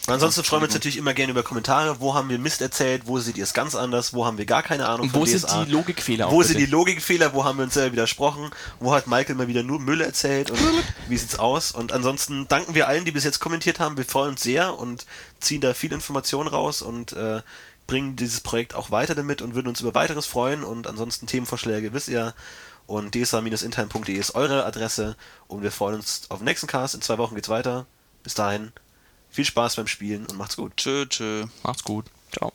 Ansonsten freuen wir uns natürlich immer gerne über Kommentare. Wo haben wir Mist erzählt? Wo seht ihr es ganz anders? Wo haben wir gar keine Ahnung Und wo sind DSA? die Logikfehler? Wo auch sind die Logikfehler? Wo haben wir uns selber widersprochen? Wo hat Michael mal wieder nur Müll erzählt? Und wie sieht's aus? Und ansonsten danken wir allen, die bis jetzt kommentiert haben. Wir freuen uns sehr und ziehen da viel Information raus und äh, bringen dieses Projekt auch weiter damit und würden uns über weiteres freuen. Und ansonsten Themenvorschläge wisst ihr. Und dsa-intern.de ist eure Adresse. Und wir freuen uns auf den nächsten Cast. In zwei Wochen geht's weiter. Bis dahin, viel Spaß beim Spielen und macht's gut. Tschö, tschö. Macht's gut. Ciao.